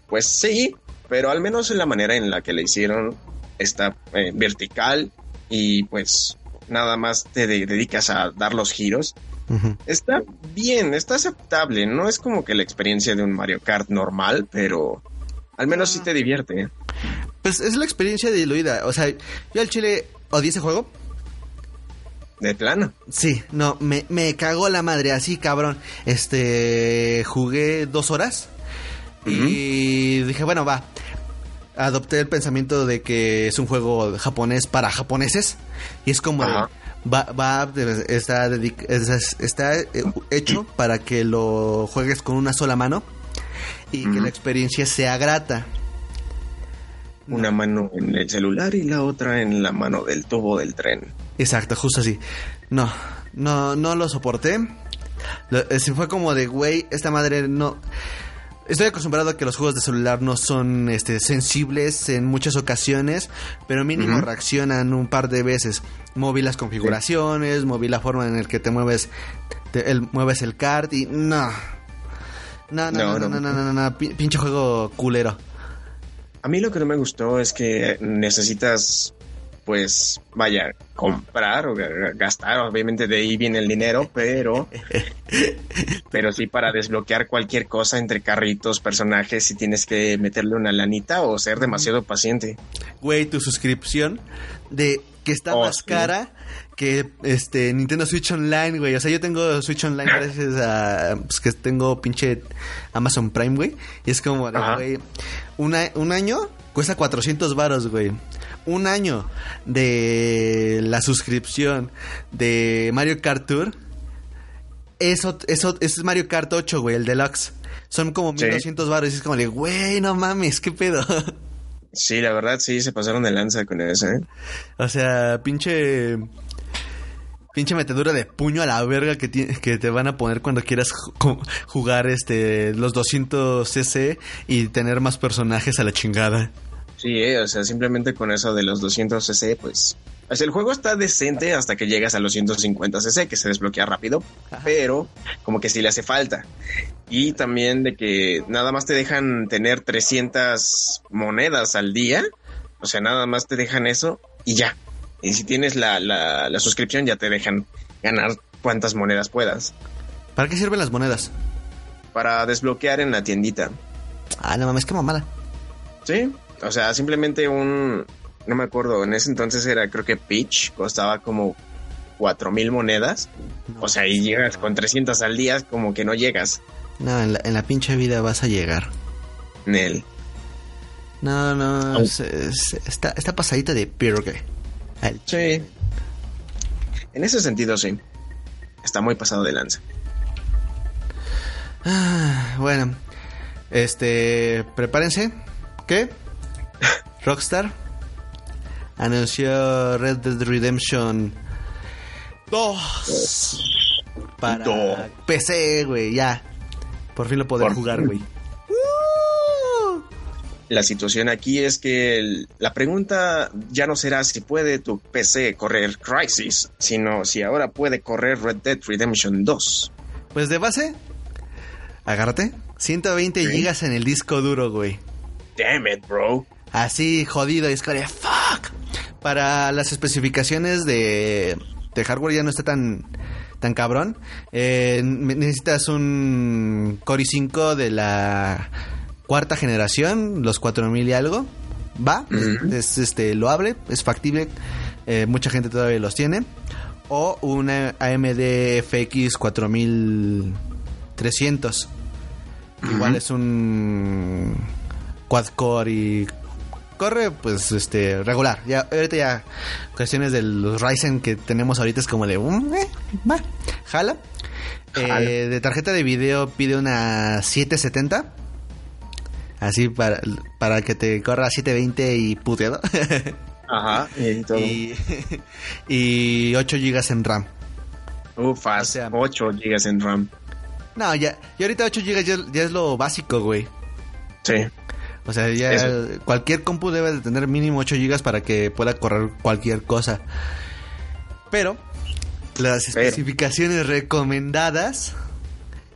pues sí, pero al menos en la manera en la que le hicieron está eh, vertical y pues nada más te de- dedicas a dar los giros. Está bien, está aceptable. No es como que la experiencia de un Mario Kart normal, pero al menos sí te divierte.
Pues es la experiencia diluida. O sea, yo al chile odié ese juego.
De plano.
Sí, no, me, me cagó la madre, así cabrón. Este, jugué dos horas y dije, bueno, va. Adopté el pensamiento de que es un juego japonés para japoneses y es como
Ajá.
va, va está, está eh, hecho para que lo juegues con una sola mano y que la experiencia sea grata.
Una mano en el celular y la otra en la mano del tubo del tren.
Exacto, justo así. No, no, no lo soporté. Lo- eh, sí fue como de, güey, esta madre no... Estoy acostumbrado a que los juegos de celular no son este, sensibles en muchas ocasiones, pero mínimo reaccionan un par de veces. Moví las configuraciones, moví la forma en la que te mueves, te- el, mueves el kart y no. No, no, no, no, no, no, no, no, no, pi- pinche juego culero.
A mí lo que no me gustó es que necesitas, pues, vaya, comprar o ga- gastar. Obviamente de ahí viene el dinero, pero, pero sí para desbloquear cualquier cosa entre carritos, personajes, si tienes que meterle una lanita o ser demasiado paciente.
güey, tu suscripción de que está
Oh,
más
sí.
cara que este Nintendo Switch Online, güey. O sea, yo tengo Switch Online gracias a pues, que tengo pinche Amazon Prime, güey. Y es como, güey, una- un año cuesta 400 varos, güey. Un año de la suscripción de Mario Kart Tour. Eso, eso, es Mario Kart 8, güey, el deluxe. Son como
Sí.
1200 varos. Y es como de, güey, no mames, qué pedo.
Sí, la verdad sí, se pasaron de lanza con eso, ¿eh?
O sea, pinche. Pinche metedura de puño a la verga que, te van a poner cuando quieras ju- jugar este los 200 cc y tener más personajes a la chingada.
Sí, eh, o sea, simplemente con eso de los 200 cc, pues... O sea, el juego está decente hasta que llegas a los 150 cc, que se desbloquea rápido, pero como que sí le hace falta. Y también de que nada más te dejan tener 300 monedas al día, o sea, nada más te dejan eso y ya. Y si tienes la, la, la suscripción ya te dejan ganar cuantas monedas puedas
¿Para qué sirven las monedas?
para desbloquear en la tiendita.
Ah, no mames, qué mamada.
Sí, o sea, simplemente un no me acuerdo, en ese entonces era, creo que Peach costaba como cuatro mil monedas. o sea, y llegas con 300 al día, como que no llegas
No, en la, en la pinche vida vas a llegar.
en él.
No, no,
Au.
es- es- está, está pasadita de pirgue. Al
Sí. En ese sentido, sí. Está muy pasado de lanza.
Ah, bueno, este, prepárense. ¿Qué? Rockstar anunció Red Dead Redemption 2 para. PC, güey, ya. Por fin lo podré jugar, güey.
La situación aquí es que el- la pregunta ya no será si puede tu PC correr Crisis, sino si ahora puede correr Red Dead Redemption 2.
Pues de base, agárrate. 120
Sí.
gigas en el disco duro, güey.
Damn it, bro.
Así jodido, y es como fuck. Para las especificaciones de, de hardware ya no está tan, tan cabrón. Eh, ne- necesitas un Core i5 de la cuarta generación, los 4000 y algo. Va, es este loable, es factible. eh, mucha gente todavía los tiene. O una AMD FX 4300. Igual es un quad core y corre pues este regular. Ya ahorita ya cuestiones de los Ryzen que tenemos ahorita es como de um, eh, va, jala.
Jala.
Eh, de tarjeta de video pide una 770. Así para, para que te corra 720 y puteado.
Ajá. Y todo.
y, y 8 GB en RAM.
Ufas,
o sea-
8 GB en RAM.
No, ya, y ahorita 8 GB ya, ya es lo básico, güey.
Sí.
O sea, ya
Eso.
cualquier compu debe de tener mínimo 8 GB para que pueda correr cualquier cosa. Pero las
Pero.
especificaciones recomendadas,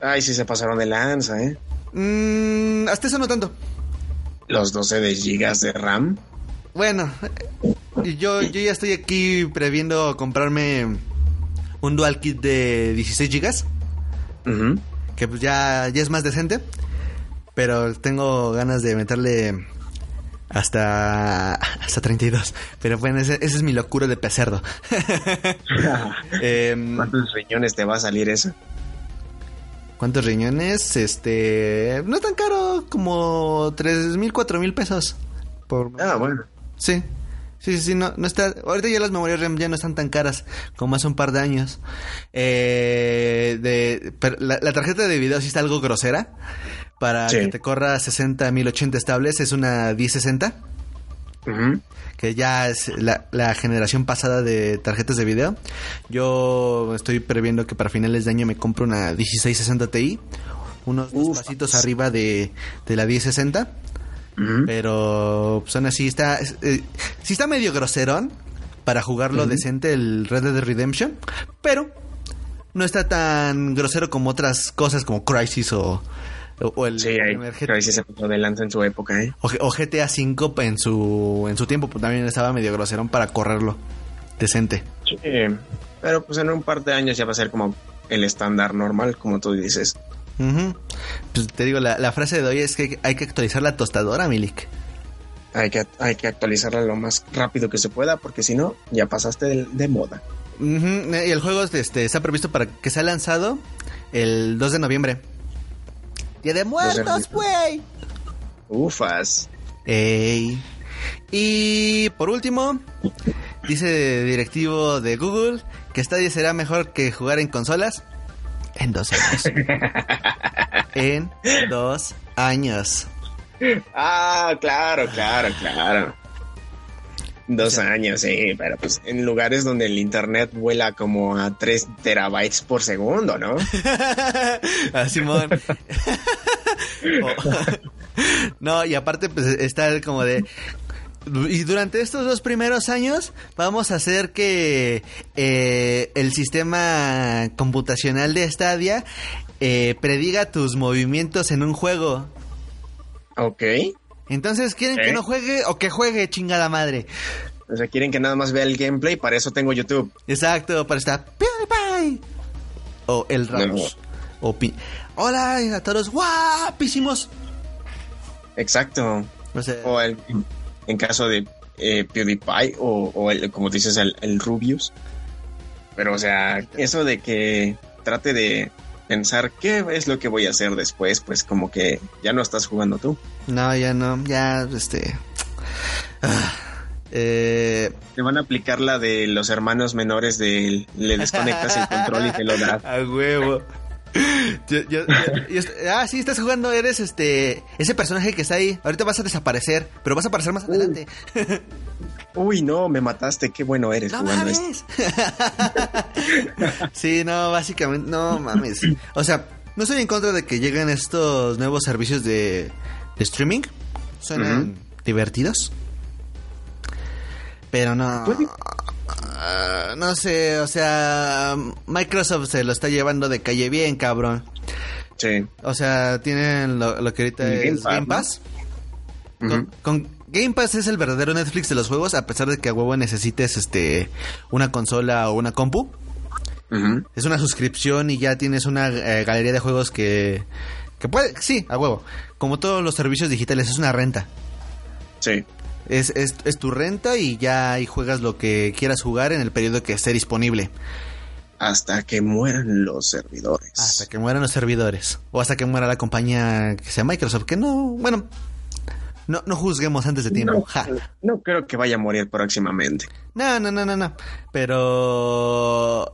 Ay, sí se pasaron de lanza, ¿eh?
mm, hasta eso no tanto.
Los 12 de gigas de RAM.
Bueno, yo, yo ya estoy aquí previendo comprarme un dual kit de 16 GB,
Ujú.
que pues ya, ya es más decente, pero tengo ganas de meterle hasta hasta 32. Pero bueno, ese- esa es mi locura de pecerdo. Em,
¿Cuántos riñones te va a salir eso?
¿Cuántos riñones? Este. No es tan caro, como 3 mil, 4 mil pesos. Por...
Ah, bueno.
Sí. Sí, sí, sí, no, no está. Ahorita ya las memorias RAM ya no están tan caras como hace un par de años. Eh, de, pero la, la tarjeta de video sí está algo grosera. Para
Sí.
que te corra 60 1080 estables, es una 1060.
Ujú.
que ya es la, la generación pasada de tarjetas de video. Yo estoy previendo que para finales de año me compro una 1660 Ti, unos dos pasitos arriba de, de la 1060,
Ujú.
pero son así, está, es- eh, sí está medio groserón para jugarlo decente el Red Dead Redemption, pero no está tan grosero como otras cosas como Crisis o, o, o el
Sí, ahí. Pero ahí sí se pasó de lanza en su época, ¿eh?
O, GTA V en su, en su tiempo pues, también estaba medio groserón para correrlo. Decente.
Sí. Pero pues en un par de años ya va a ser como el estándar normal, como tú dices.
Pues te digo, la, la frase de hoy es que hay que actualizar la tostadora, Milik.
Hay que, hay que actualizarla lo más rápido que se pueda, porque si no, ya pasaste de, de moda.
Y el juego este, está previsto para que sea lanzado el 2 de noviembre. Día de muertos, güey.
Ufas.
Ey. Y por último, dice directivo de Google que Stadia será mejor que jugar en consolas en dos años. en dos años.
Ah, claro, claro, claro. Dos años, sí, pero pues en lugares donde el internet vuela como a 3 terabytes por segundo, ¿no?
a Simón. O- no, y aparte, pues está como de. Y durante estos dos primeros años vamos a hacer que eh, el sistema computacional de Stadia eh, prediga tus movimientos en un juego.
Ok.
Entonces, ¿quieren que no juegue o que juegue, chingada madre?
O sea, quieren que nada más vea el gameplay, para eso tengo YouTube.
Exacto, para estar PewDiePie. O el Ramos. O pi- Hola a todos guapísimos.
Exacto.
O sea,
O el, en caso de eh, PewDiePie o, o el, como dices, el, el Rubius. Pero, o sea, eso de que trate de pensar qué es lo que voy a hacer después, pues como que ya no estás jugando tú.
No, ya no, ya, este... ah, eh,
Te van a aplicar la de los hermanos menores de le desconectas el control y te lo das.
A huevo. Yo- yo- yo- ah, sí, estás jugando, eres este ese personaje que está ahí. Ahorita vas a desaparecer, pero vas a aparecer más adelante.
Uy, no, me mataste, qué bueno eres
¡No
jugando esto.
mames! sí, no, básicamente, no mames. O sea, no estoy en contra de que lleguen estos nuevos servicios de, de streaming. Suenan divertidos. Pero no.
Puede-
Ah, no sé, o sea, Microsoft se lo está llevando de calle bien, cabrón.
Sí.
O sea, tienen lo, lo que ahorita es
Game
Game
Pass,
con Game Pass es el verdadero Netflix de los juegos, a pesar de que a huevo necesites este una consola o una compu. Es una suscripción y ya tienes una eh, galería de juegos que que puede, sí, a huevo. Como todos los servicios digitales, es una renta.
Sí.
Es, es, es tu renta y ya ahí juegas lo que quieras jugar en el periodo que esté disponible.
Hasta que mueran los servidores.
Hasta que mueran los servidores. O hasta que muera la compañía que sea Microsoft. Que no, bueno, no, no juzguemos antes de tiempo.
No,
Ja.
no creo que vaya a morir próximamente.
No, no, no, no, no. Pero.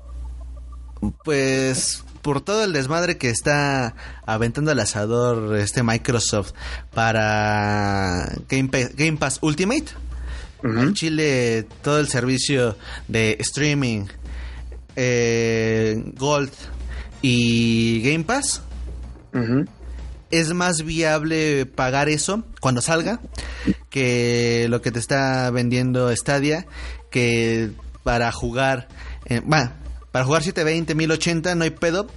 Pues. Por todo el desmadre que está aventando el asador este Microsoft para Game, Pa- Game Pass Ultimate. En Chile, todo el servicio de streaming, eh, Gold y Game Pass. Es más viable pagar eso cuando salga que lo que te está vendiendo Stadia que para jugar eh, bueno, para jugar 720 1080 no hay pedo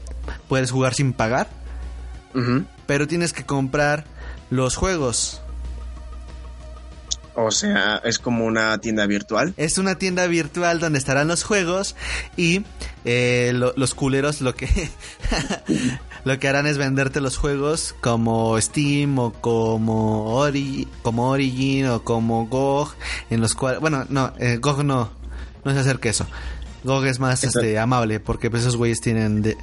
puedes jugar sin pagar pero tienes que comprar los juegos
O sea, es como una tienda virtual.
es una tienda virtual donde estarán los juegos y eh, lo- los culeros lo que lo que harán es venderte los juegos como Steam o como Ori, como Origin o como GOG en los cuales bueno no eh, GOG no no se acerca eso. GOG es más
Exacto.
este amable porque pues, esos güeyes tienen de-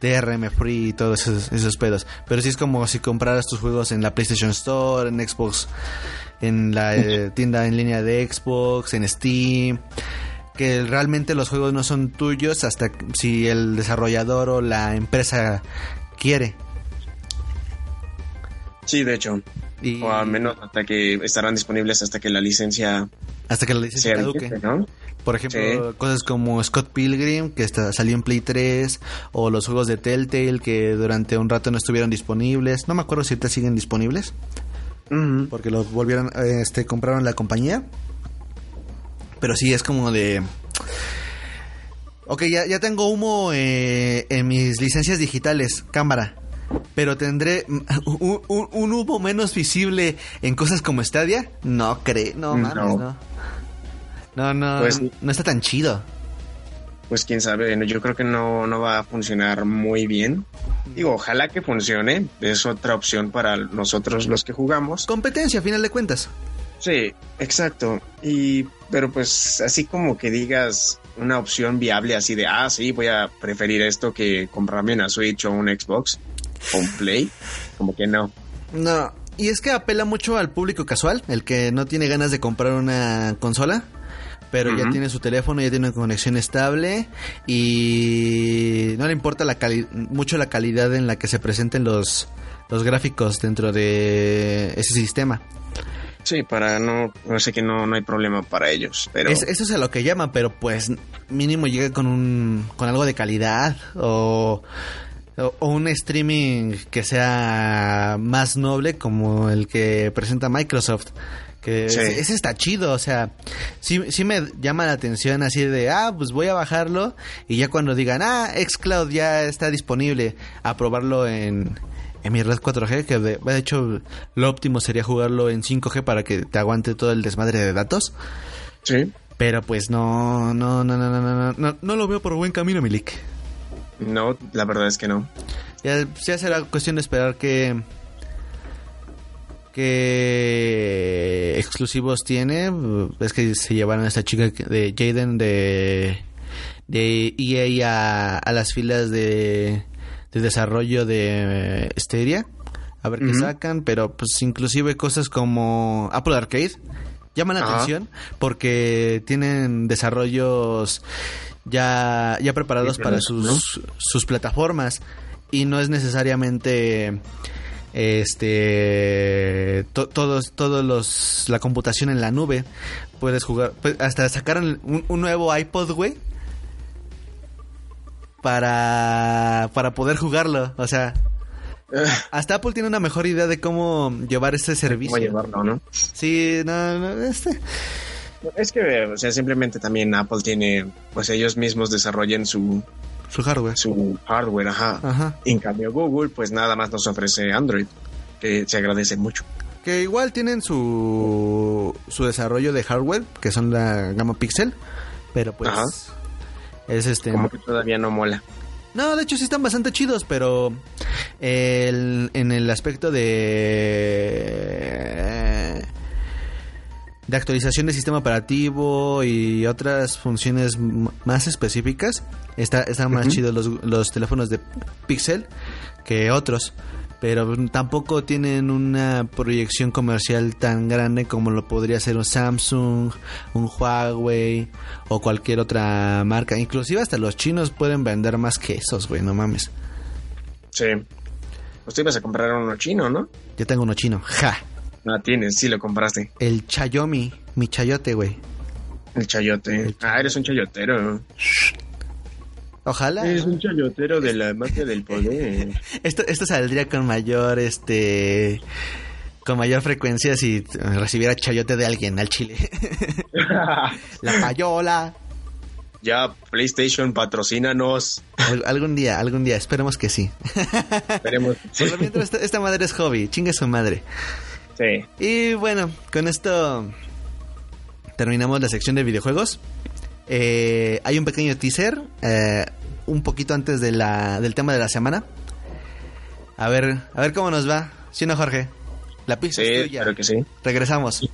DRM free y todos esos, esos pedos. Pero sí es como si compraras tus juegos en la PlayStation Store en Xbox en la eh, tienda en línea de Xbox, en Steam, que realmente los juegos no son tuyos hasta si el desarrollador o la empresa quiere.
Sí, de hecho.
Y
O al menos hasta que estarán disponibles hasta que la licencia
hasta que la licencia caduque. Por ejemplo,
Sí.
cosas como Scott Pilgrim, que está, salió en Play 3, o los juegos de Telltale, que durante un rato no estuvieron disponibles. No me acuerdo si ahorita siguen disponibles, porque los volvieron, este, compraron la compañía. Pero sí, es como de... Ok, ya, ya tengo humo eh, en mis licencias digitales, cámara. Pero tendré un, un- un humo menos visible en cosas como Stadia. No creo, no mames, no. No, no,
Pues-
no está tan chido.
Pues quién sabe, yo creo que no, no va a funcionar muy bien. Digo, ojalá que funcione. Es otra opción para nosotros los que jugamos.
Competencia, a final de cuentas.
Sí, exacto. Y, pero pues así como que digas una opción viable así de, ah, sí, voy a preferir esto que comprarme una Switch o un Xbox o un Play. Como que no.
No, y es que apela mucho al público casual, el que no tiene ganas de comprar una consola, pero ya tiene su teléfono, ya tiene una conexión estable y no le importa la cali- mucho la calidad en la que se presenten los, los gráficos dentro de ese sistema.
Sí, para no, no sé que no, no hay problema para ellos. Pero
Es- eso es a lo que llaman, pero pues mínimo llega con un con algo de calidad o, o, o un streaming que sea más noble como el que presenta Microsoft. Que
Sí.
ese, ese está chido, o sea, sí, sí me llama la atención así de, ah, pues voy a bajarlo y ya cuando digan, ah, Xcloud ya está disponible, a probarlo en, en mi red 4G, que de, hecho lo óptimo sería jugarlo en 5G para que te aguante todo el desmadre de datos.
Sí.
Pero pues no, no, no, no, no, no, no, no lo veo por buen camino, Milik.
No, la verdad es que no.
Ya, ya será cuestión de esperar que que exclusivos tiene. Es que se llevaron a esta chica de Jaden de, de EA a, a las filas de, de desarrollo de Stadia. A ver qué sacan, pero pues inclusive cosas como Apple Arcade llaman la atención porque tienen desarrollos ya, ya preparados para sus, sus plataformas. Y no es necesariamente este to- todos todos los la computación en la nube. Puedes jugar pues, hasta sacaron un, un nuevo iPod güey para para poder jugarlo o sea hasta Apple tiene una mejor idea de cómo llevar este servicio
¿Cómo llevarlo, no?
sí no, no, este
Es que, o sea, simplemente también Apple tiene, pues ellos mismos desarrollan su,
su hardware
su hardware, ajá.
Ajá.
En cambio, Google, pues nada más nos ofrece Android, que se agradece mucho.
Que igual tienen su, su desarrollo de hardware, que son la gama Pixel, pero pues
Ajá.
Es este...
Como que todavía no mola.
No, de hecho sí están bastante chidos, pero el- en el aspecto de de actualización del sistema operativo y otras funciones más específicas, está, están más chidos los, los teléfonos de Pixel que otros. Pero tampoco tienen una proyección comercial tan grande como lo podría ser un Samsung, un Huawei o cualquier otra marca. Inclusive hasta los chinos pueden vender más que esos, güey, no mames.
Sí. Pues te ibas a comprar uno chino, ¿no?
Yo tengo uno chino, ja.
Ah, tienes, sí lo compraste.
El Chayomi, mi chayote, güey.
El chayote. Ah, eres un chayotero.
Ojalá.
Eres un chayotero de la mafia del poder.
Esto, esto saldría con mayor, este, con mayor frecuencia si recibiera chayote de alguien al chile. La payola.
ya, PlayStation, patrocínanos.
Al- algún día, algún día, esperemos que sí.
Esperemos.
Por lo mientras, esta, esta madre es hobby, chingue su madre.
Sí.
Y bueno, con esto terminamos la sección de videojuegos. Eh, hay un pequeño teaser, eh, un poquito antes de la, del tema de la semana. A ver, a ver cómo nos va. ¿Sí no, Jorge? La pista
Sí,
es tuya.
claro que sí.
Regresamos.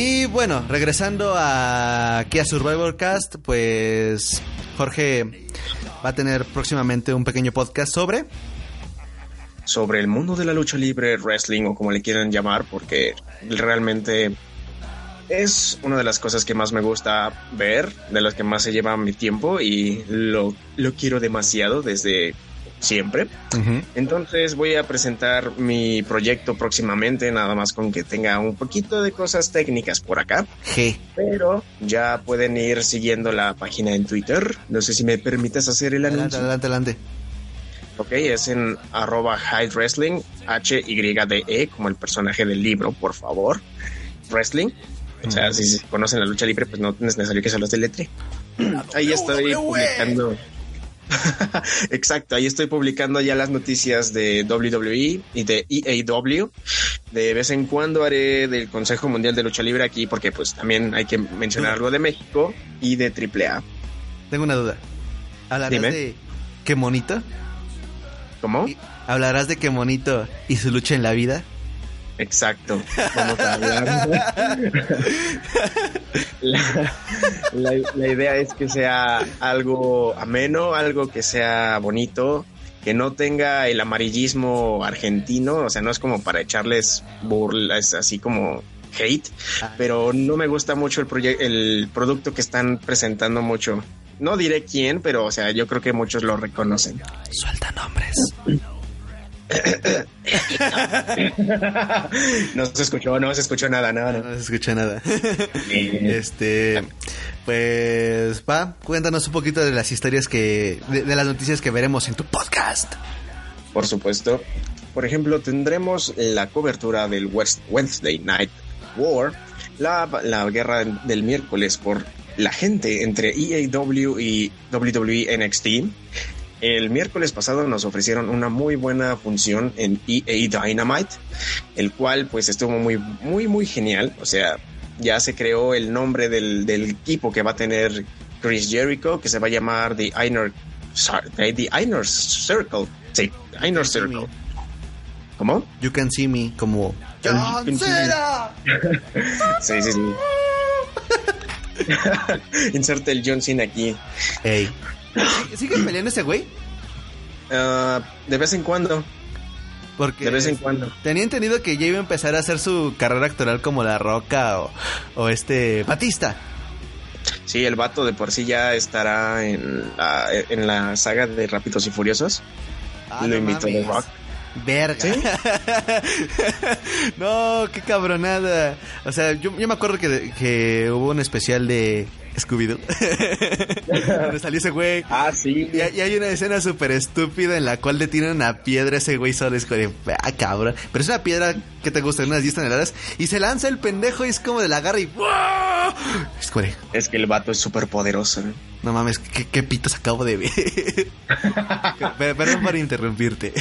Y bueno, regresando a aquí a Survivor Cast, pues Jorge va a tener próximamente un pequeño podcast sobre
sobre el mundo de la lucha libre, wrestling o como le quieran llamar, porque realmente es una de las cosas que más me gusta ver, de las que más se lleva mi tiempo y lo, lo quiero demasiado desde siempre. Entonces voy a presentar mi proyecto próximamente, nada más con que tenga un poquito de cosas técnicas por acá.
G.
Pero ya pueden ir siguiendo la página en Twitter. No sé si me permites hacer el
Adelante,
anuncio.
adelante, adelante.
Ok, es en arroba Hyde Wrestling, H-Y-D-E, como el personaje del libro, por favor. Wrestling. O sea, si se conocen la lucha libre, pues no es necesario que se los deletre. Ahí estoy publicando. Exacto, ahí estoy publicando ya las noticias de WWE y de EAW. De vez en cuando haré del Consejo Mundial de Lucha Libre aquí, porque pues también hay que mencionar algo de México y de AAA.
Tengo una duda. ¿Hablarás
Dime.
de qué monito?
¿Cómo?
¿Hablarás de qué monito y su lucha en la vida?
Exacto. Vamos a hablar. la, la- la idea es que sea algo ameno, algo que sea bonito, que no tenga el amarillismo argentino, o sea, no es como para echarles burlas así como hate, pero no me gusta mucho el proyecto, el producto que están presentando mucho. No diré quién, pero o sea, yo creo que muchos lo reconocen.
Suelta nombres.
No se escuchó, no se escuchó nada, nada,
No se escucha nada. este, pues, va, cuéntanos un poquito de las historias que, de, de las noticias que veremos en tu podcast.
Por supuesto. Por ejemplo, tendremos la cobertura del West Wednesday Night War, la, la guerra del miércoles por la gente entre EAW y WWE NXT. El miércoles pasado nos ofrecieron una muy buena función en EA Dynamite, el cual pues estuvo muy, muy, muy genial. O sea, ya se creó el nombre del, del equipo que va a tener Chris Jericho, que se va a llamar The Inner, The Inner Circle. Sí, The Inner Circle. ¿Cómo?
You can see me como
John
Cena.
Sí, sí, sí. Inserte el John Cena aquí.
Ey. ¿Sigue peleando ese güey?
Ah, de vez en cuando.
Porque
De vez en cuando.
tenía entendido que ya iba a empezar a hacer su carrera actoral como La Roca o, o este Batista.
Sí, el vato de por sí ya estará en la, en la saga de Rápidos y Furiosos.
Ah,
Lo
no
invitó. The Rock.
Verga.
¿Sí?
no, qué cabronada. O sea, yo, yo me acuerdo que, que hubo un especial de Scooby-Doo. Donde salió ese güey.
Ah, sí.
Y, hay- y hay una escena súper estúpida en la cual detienen una piedra ese güey solo. Es como ah, cabrón. Pero es una piedra que te gusta, unas 10 toneladas. Y se lanza el pendejo y es como de la agarra y ¡guau! Es como de,
Es que el vato es súper poderoso. ¿no?
no mames, ¿qué, qué pitos acabo de ver? Pero- Perdón por interrumpirte.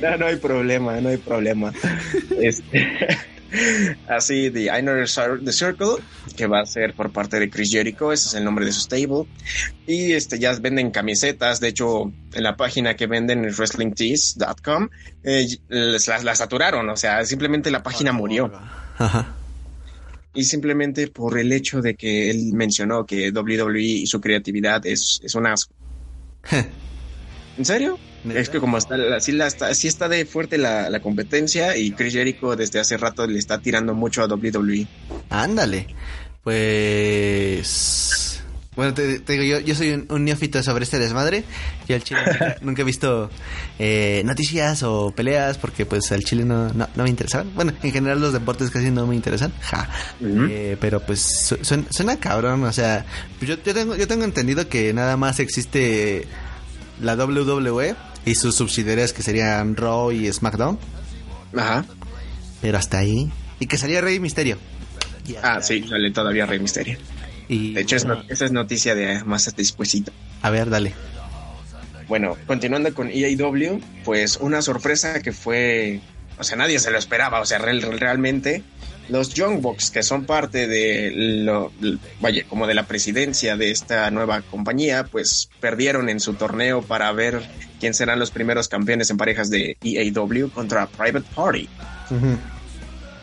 No, no hay problema, no hay problema. Este, así, The Inner The Circle, que va a ser por parte de Chris Jericho, ese es el nombre de su stable. Y este ya venden camisetas, de hecho, en la página que venden es wrestlingtees.com, eh, las, las saturaron, o sea, simplemente la página murió.
Ajá.
Y simplemente por el hecho de que él mencionó que WWE y su creatividad es, es un asco. ¿En serio? Es que como está, así, la, está, así está de fuerte la, la competencia y Chris Jericho desde hace rato le está tirando mucho a. WWE.
Ándale. Pues. Bueno, te, te digo, yo, yo soy un, un neófito sobre este desmadre. Yo al chile nunca, nunca he visto eh, noticias o peleas porque pues al chile no, no, no me interesaban. Bueno, en general los deportes casi no me interesan. Ja. Eh, pero pues su- suena, suena cabrón. O sea, yo, yo, tengo, yo tengo entendido que nada más existe la WWE y sus subsidiarias que serían Raw y SmackDown.
Ajá.
Pero hasta ahí. Y que salía Rey Misterio.
Ah, sí, sale todavía Rey Misterio.
Y,
De hecho, es no- esa es noticia de más despuesito.
A ver, dale.
Bueno, continuando con EAW, pues una sorpresa que fue, o sea, nadie se lo esperaba, o sea, real- realmente los Young Bucks, que son parte de lo, vaya, como de la presidencia de esta nueva compañía, pues perdieron en su torneo para ver quién serán los primeros campeones en parejas de EAW contra Private Party.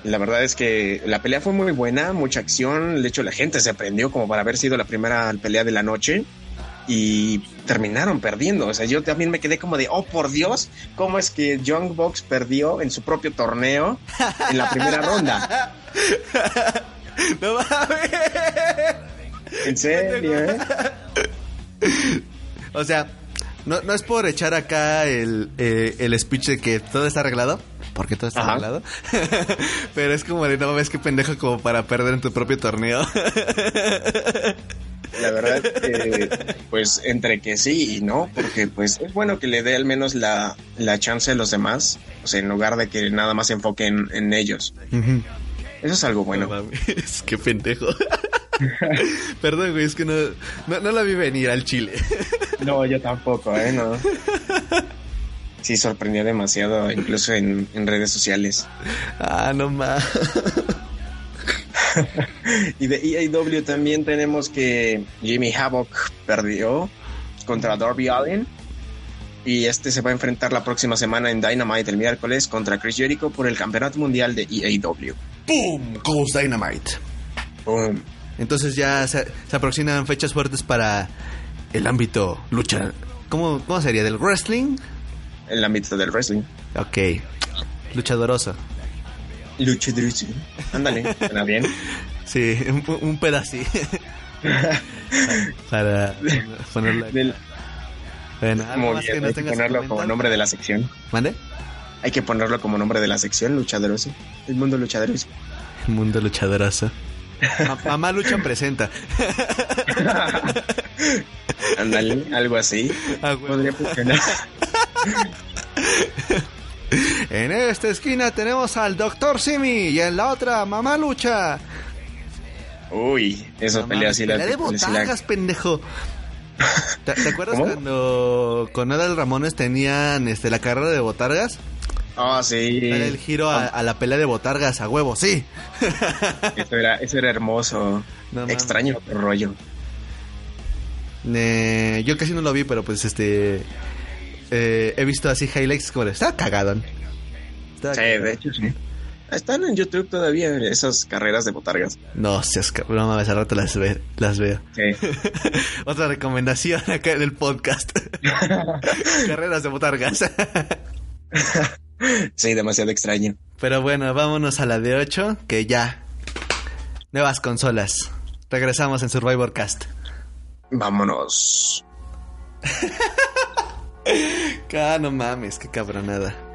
La verdad es que la pelea fue muy buena, mucha acción. De hecho, la gente se prendió como para haber sido la primera pelea de la noche y terminaron perdiendo. O sea, yo también me quedé como de, oh por Dios, ¿cómo es que Young Bucks perdió en su propio torneo en la primera ronda?
No mames.
En serio, ¿eh?
O sea, no, no es por echar acá el, eh, el speech de que todo está arreglado, porque todo está
Ajá.
Pero es como de no ves qué pendejo como para perder en tu propio torneo.
La verdad es que, pues, entre que sí y no, porque pues es bueno que le dé al menos la, la chance a los demás, o sea, en lugar de que nada más se enfoque en, en ellos. Eso es algo bueno.
No mames, qué pendejo. Perdón, güey, es que no, no, no la vi venir al chile.
No, yo tampoco, ¿eh? No. Sí, sorprendió demasiado, incluso en, en redes sociales.
Ah, no mames.
Y de EAW también tenemos que Jimmy Havoc perdió contra Darby Allin. Y este se va a enfrentar la próxima semana en Dynamite el miércoles contra Chris Jericho por el campeonato mundial de EAW.
¡Pum! Ghost Dynamite.
Boom.
Entonces ya se, se aproximan fechas fuertes para el ámbito lucha. ¿Cómo, ¿Cómo sería? ¿Del wrestling?
El ámbito del wrestling.
Ok. Luchadoroso.
Lucha Drusi. Ándale, suena bien.
Sí, un, un pedacito. para ponerlo.
Del-
Bueno,
muy bien,
que
hay que ponerlo como nombre de la sección.
¿Mande?
Hay que ponerlo como nombre de la sección, Lucha Drusi. El mundo Lucha Drusi.
El mundo luchadoroso. Ma- Mamá Lucha presenta.
Ándale, algo así.
Ah.
Podría funcionar.
En esta esquina tenemos al Doctor Simi y en la otra Mamá Lucha.
Uy, sí las
pelea de
sí la-
botargas, pendejo. ¿Te, te acuerdas
¿Cómo?
cuando con Adal Ramones tenían este, la carrera de botargas?
Ah, sí.
Era el giro a, a la pelea de botargas a huevo, sí.
Eso era, eso era hermoso.
No.
Extraño rollo.
Eh, yo casi no lo vi, pero pues este. Eh, he visto así highlights como de. Está cagadón. Está
Sí,
cagado".
de hecho sí. Están en YouTube todavía esas carreras de botargas.
No seas no mames, al rato las, ve- las veo.
Sí.
Otra recomendación acá en el podcast: carreras de botargas.
sí, demasiado extraño.
pero bueno, vámonos a la de 8, que ya. Nuevas consolas. Regresamos en Survivor Cast.
Vámonos.
Ah, no mames, qué cabronada.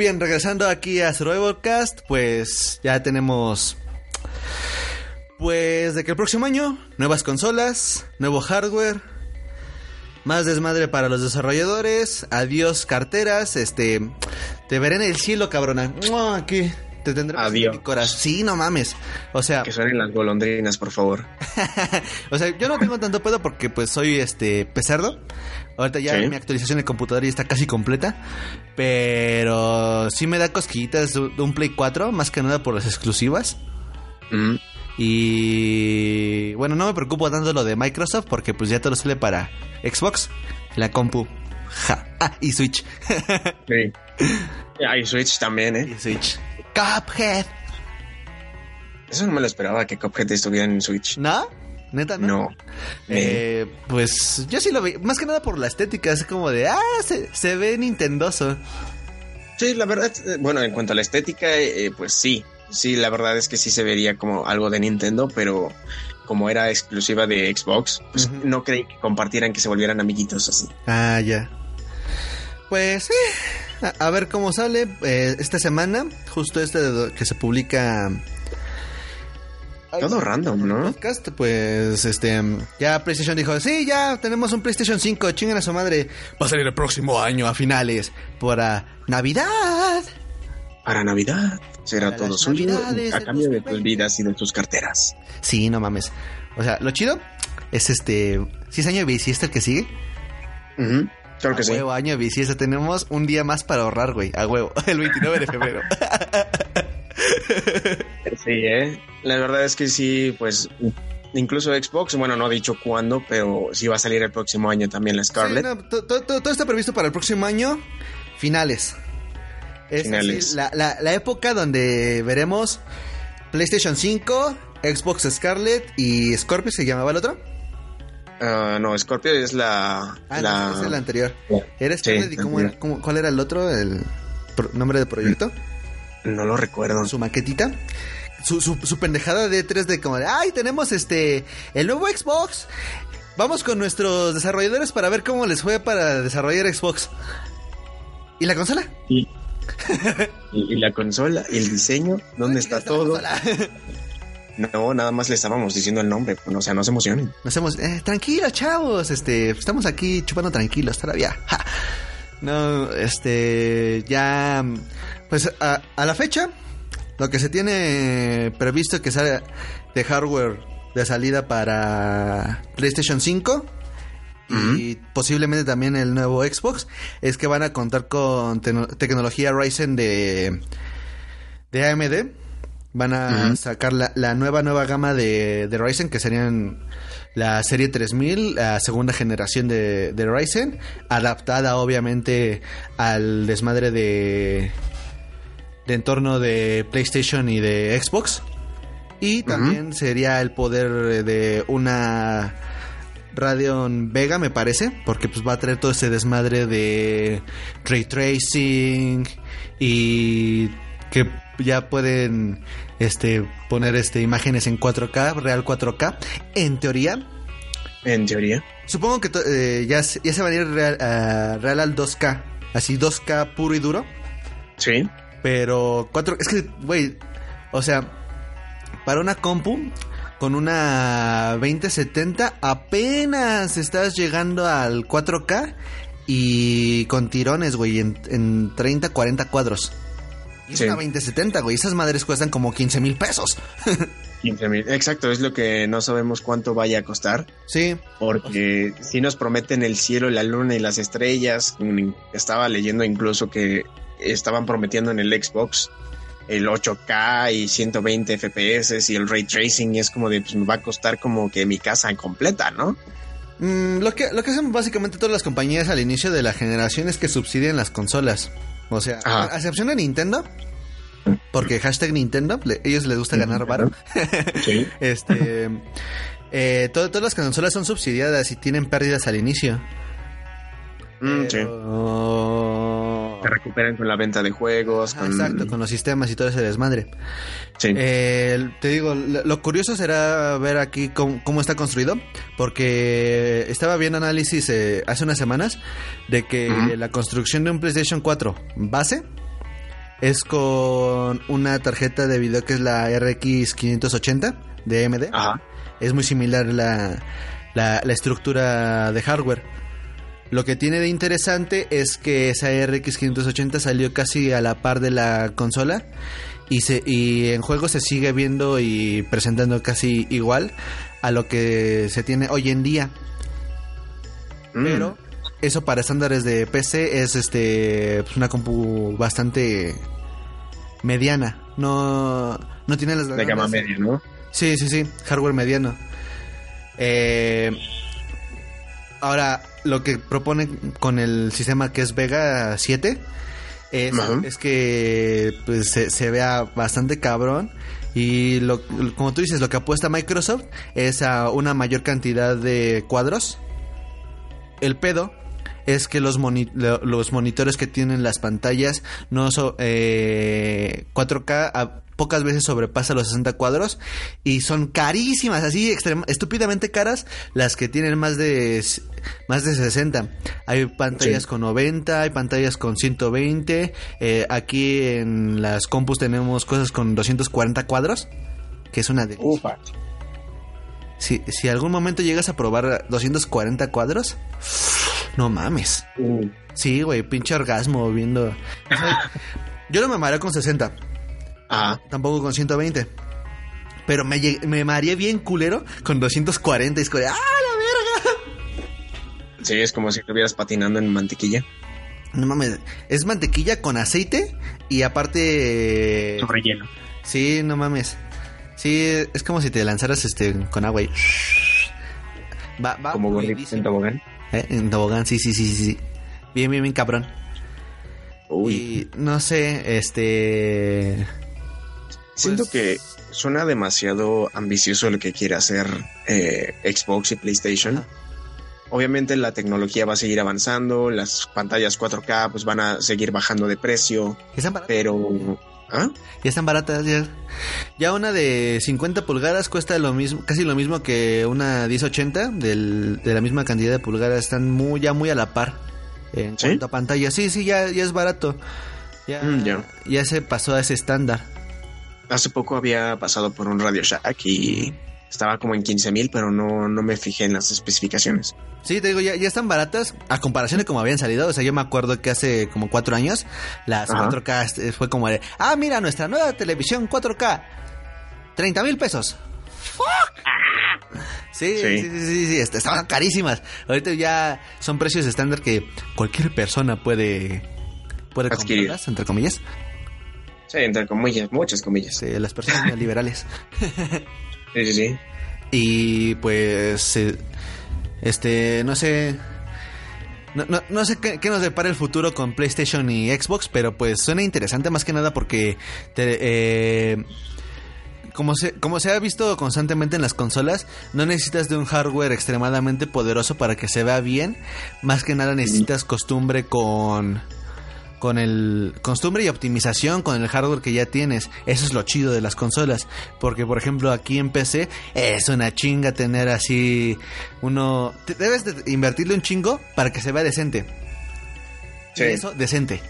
Bien, regresando aquí a Survivalcast, pues ya tenemos. Pues de que el próximo año, nuevas consolas, nuevo hardware, más desmadre para los desarrolladores, adiós carteras, este. Te veré en el cielo, cabrona. Aquí. Te presente
Adiós.
en mi corazón. Sí, no mames. O sea,
Que suenen las golondrinas, por favor.
o sea, yo no tengo tanto pedo porque pues soy este pecerdo. Ahorita ya
Sí.
mi actualización de computadora ya está casi completa. Pero sí me da cosquillitas de un Play 4, más que nada por las exclusivas.
Mm,
Y bueno, no me preocupo tanto lo de Microsoft porque pues ya todo sale para Xbox, la compu. Ja. Ah, y Switch.
sí. Hay Switch también, ¿eh?
y Switch. Cuphead.
Eso no me lo esperaba que Cuphead estuviera en Switch.
¿No? ¿Neta no?
No. Eh,
Eh, pues yo sí lo vi, más que nada por la estética, es como de, ah, se, se ve nintendoso.
sí, la verdad, eh, bueno, en cuanto a la estética, eh, pues sí. Sí, la verdad es que sí se vería como algo de Nintendo, pero como era exclusiva de Xbox, pues no creí que compartieran que se volvieran amiguitos así.
Ah, ya. Pues, eh, a, a ver cómo sale eh, esta semana, justo este de que se publica...
Todo random, ¿no?
Podcast, pues, este, ya PlayStation dijo, sí, ya tenemos un PlayStation 5, chinguen a su madre. Va a salir el próximo año, a finales, para Navidad.
Para Navidad será
Para
todo suyo a cambio de tus
2020.
vidas y de tus carteras.
Sí, no mames. O sea, lo chido es este, si es año bisiesto el que sigue.
Ujú, Claro que
a
sí.
huevo, año bisiesto. Tenemos un día más para ahorrar, güey. A huevo. El 29 de febrero.
Sí, ¿eh? La verdad es que sí, pues incluso Xbox, bueno, no ha dicho cuándo, pero sí va a salir el próximo año también la.
Sí, no, to- todo está previsto para el próximo año. Finales. Es
Finales.
la- la época donde veremos PlayStation 5, Xbox Scarlet y Scorpio, ¿se llamaba el otro?
Ah, no, Scorpio es la...
Ah,
la...
no, ese es el anterior. Era
Sí,
Scarlet y cómo
anterior.
era- cómo- cuál era el otro, el nombre del proyecto.
No lo recuerdo.
su maquetita. Su, su, su pendejada de 3 de como de, ay, tenemos este, el nuevo Xbox. Vamos con nuestros desarrolladores para ver cómo les fue para desarrollar Xbox. ¿Y la consola?
Y, y- y la consola, y el diseño, ¿dónde está
la
todo? No, nada más le estábamos diciendo el nombre, pues, o sea, no se emocionen.
Nos hemos, eh, tranquilos, chavos, este, estamos aquí chupando tranquilos todavía. Ja. No, este, ya, pues a, a la fecha, lo que se tiene previsto que sale de hardware de salida para PlayStation 5 y posiblemente también el nuevo Xbox es que van a contar con tecnología Ryzen de, de AMD. Van a sacar la, la nueva, nueva gama de, de Ryzen, que serían la serie 3000, la segunda generación de, de Ryzen, adaptada obviamente al desmadre de, de entorno de PlayStation y de Xbox. Y también sería el poder de una Radeon Vega, me parece, porque pues va a traer todo ese desmadre de ray tracing y que ya pueden este poner este imágenes en 4K, real 4K, en teoría.
En teoría.
Supongo que to- eh, ya, se- ya se va a ir real al 2K, así 2K puro y duro.
Sí.
Pero 4 es que, güey, o sea, para una compu con una 2070 apenas estás llegando al 4K y con tirones, güey, en, en 30, 40 cuadros. Y es una 2070, güey, esas madres cuestan como 15 mil pesos.
15 mil. Exacto, es lo que no sabemos cuánto vaya a costar.
Sí,
Porque si nos prometen el cielo, la luna y las estrellas. Mm, Estaba leyendo incluso que estaban prometiendo en el Xbox el 8K y 120 FPS y el ray tracing. Y es como de, pues me va a costar como que mi casa completa, ¿no?
Mm, lo, que, lo que hacen básicamente todas las compañías al inicio de la generación es que subsidian las consolas. O sea,
Ajá.
a excepción de Nintendo, porque hashtag Nintendo, le- ellos les gusta ganar varo.
Sí.
Este, eh, todo- todas las consolas son subsidiadas y tienen pérdidas al inicio.
Mm, sí.
Pero-
Se recuperan con la venta de juegos.
Ajá,
con-
Exacto, con los sistemas y todo ese desmadre.
Sí.
Eh, te digo, lo, curioso será ver aquí cómo, cómo está construido, porque estaba viendo análisis eh, hace unas semanas de que la construcción de un PlayStation 4 base es con una tarjeta de video que es la RX 580 de AMD.
Ajá.
Es muy similar la, la, la estructura de hardware. Lo que tiene de interesante es que esa RX 580 salió casi a la par de la consola y, se, y en juego se sigue viendo y presentando casi igual a lo que se tiene hoy en día.
Mm.
Pero eso para estándares de PC es este pues, una compu bastante mediana. No, no tiene las
de gama media, ¿no?
Sí, sí, sí, hardware mediano. Eh, ahora, lo que propone con el sistema que es Vega 7 es, que pues, se, se vea bastante cabrón. Y lo, como tú dices, lo que apuesta Microsoft es a una mayor cantidad de cuadros. El pedo es que los, moni- los monitores que tienen las pantallas no son 4K a- pocas veces sobrepasa los 60 cuadros y son carísimas, así estúpidamente caras las que tienen más de más de 60. Hay pantallas
Sí.
con 90, hay pantallas con 120. eh, aquí en las compus tenemos cosas con 240 cuadros, que es una de si, si algún momento llegas a probar 240 cuadros, no mames.
Uh,
Sí, güey, pinche orgasmo viendo. Yo no me mareé con 60, Tampoco con 120. Pero me, lleg- me mareé bien culero con 240 y es como ¡ah, la verga!
Sí, es como si estuvieras patinando en mantequilla.
No mames, es mantequilla con aceite y aparte.
relleno.
Sí, no mames. Sí, es como si te lanzaras este con agua y. Va, va
Como gordito en tobogán.
Eh, En tobogán, sí, sí, sí, sí, sí. Bien, bien, bien, cabrón.
Uy.
Y no sé, este.
Siento
pues-
que suena demasiado ambicioso lo que quiere hacer eh, Xbox y PlayStation. Obviamente la tecnología va a seguir avanzando, las pantallas 4K pues van a seguir bajando de precio,
Ya están baratas.
pero ¿ah?
Ya están baratas, ya. Ya una de 50 pulgadas cuesta lo mismo, casi lo mismo que una 1080 del, de la misma cantidad de pulgadas. Están muy, ya muy a la par en
¿Sí?
cuanto a pantalla. Sí, sí, ya, ya es barato. Ya,
Mm, ya
se pasó a ese estándar.
Hace poco había pasado por un Radio Shack y estaba como en 15 mil, pero no, no me fijé en las especificaciones.
Sí, te digo, ya, ya están baratas a comparación de como habían salido. O sea, yo me acuerdo que hace como cuatro años las
Ajá.
4K este, fue como de, ah, mira, nuestra nueva televisión 4K, 30 mil pesos. Sí, sí,
Sí.
sí, sí, sí, sí, est- estaban carísimas. Ahorita ya son precios estándar que cualquier persona puede, puede comprarlas, entre comillas.
Sí, entre comillas, muchas comillas.
Sí, las personas neoliberales.
Sí, sí, sí.
Y pues, eh, este, no sé. No, no, no sé qué, qué nos depara el futuro con PlayStation y Xbox, pero pues suena interesante más que nada porque te- eh, como, se, como se ha visto constantemente en las consolas, no necesitas de un hardware extremadamente poderoso para que se vea bien. Más que nada necesitas costumbre con con el costumbre y optimización con el hardware que ya tienes. Eso es lo chido de las consolas, porque por ejemplo aquí en PC es una chinga tener así uno te- debes de invertirle un chingo para que se vea decente.
Sí.
Y eso decente.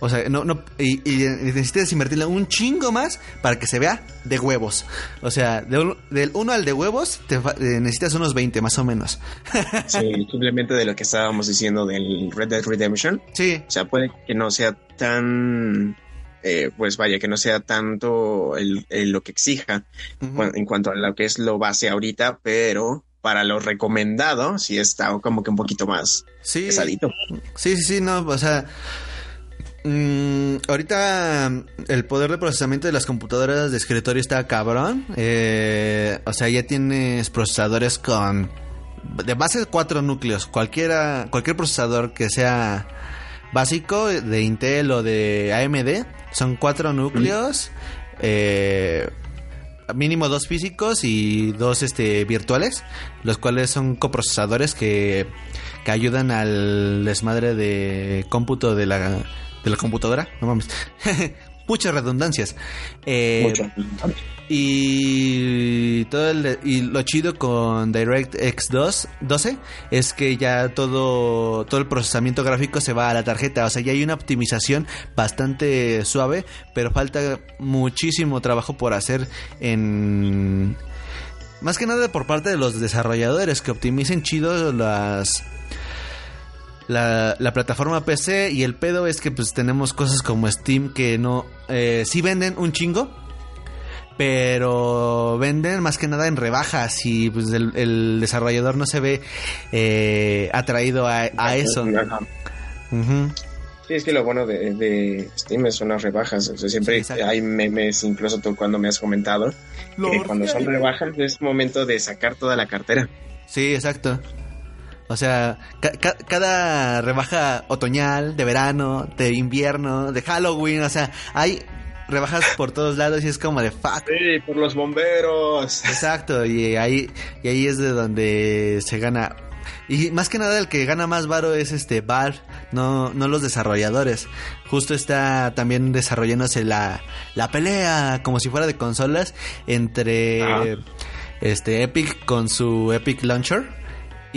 O sea, no, no, y, y necesitas invertirle un chingo más para que se vea de huevos. O sea, de un- del 1 al de huevos te eh, necesitas unos 20 más o menos.
Sí, simplemente de lo que estábamos diciendo del Red Dead Redemption.
Sí,
O sea, puede que no sea tan, eh, pues vaya, que no sea tanto el, el lo que exija en cuanto a lo que es lo base ahorita, pero para lo recomendado sí está como que un poquito más
sí.
pesadito.
Sí, sí, sí, no, o sea, mm, ahorita el poder de procesamiento de las computadoras de escritorio está cabrón. eh, o sea, ya tienes procesadores con de base cuatro núcleos. Cualquiera, cualquier procesador que sea básico de Intel o de AMD son cuatro núcleos. eh, mínimo dos físicos y dos este virtuales, los cuales son coprocesadores que, que ayudan al desmadre de cómputo de la, de la computadora. No mames. muchas redundancias. Eh,
Mucho.
y todo el- y lo chido con DirectX 2 12 es que ya todo todo el procesamiento gráfico se va a la tarjeta, o sea, ya hay una optimización bastante suave, pero falta muchísimo trabajo por hacer en más que nada por parte de los desarrolladores que optimicen chido las la, la plataforma PC y el pedo es que pues tenemos cosas como Steam que no eh, sí venden un chingo pero venden más que nada en rebajas y pues el, el desarrollador no se ve eh, atraído a, a eso.
Sí, es que lo bueno de, de Steam son las rebajas. O sea, siempre
Sí,
hay memes, incluso tú cuando me has comentado, que cuando son rebajas es momento de sacar toda la cartera.
Sí, exacto. O sea, ca- ca- cada rebaja otoñal, de verano, de invierno, de Halloween, o sea, hay rebajas por todos lados y es como de fuck.
Sí, por los bomberos.
Exacto, y ahí, y ahí es de donde se gana. Y más que nada el que gana más varo es este Valve, no, no los desarrolladores. Justo está también desarrollándose la, la pelea, como si fuera de consolas, entre
Ah.
este Epic con su Epic Launcher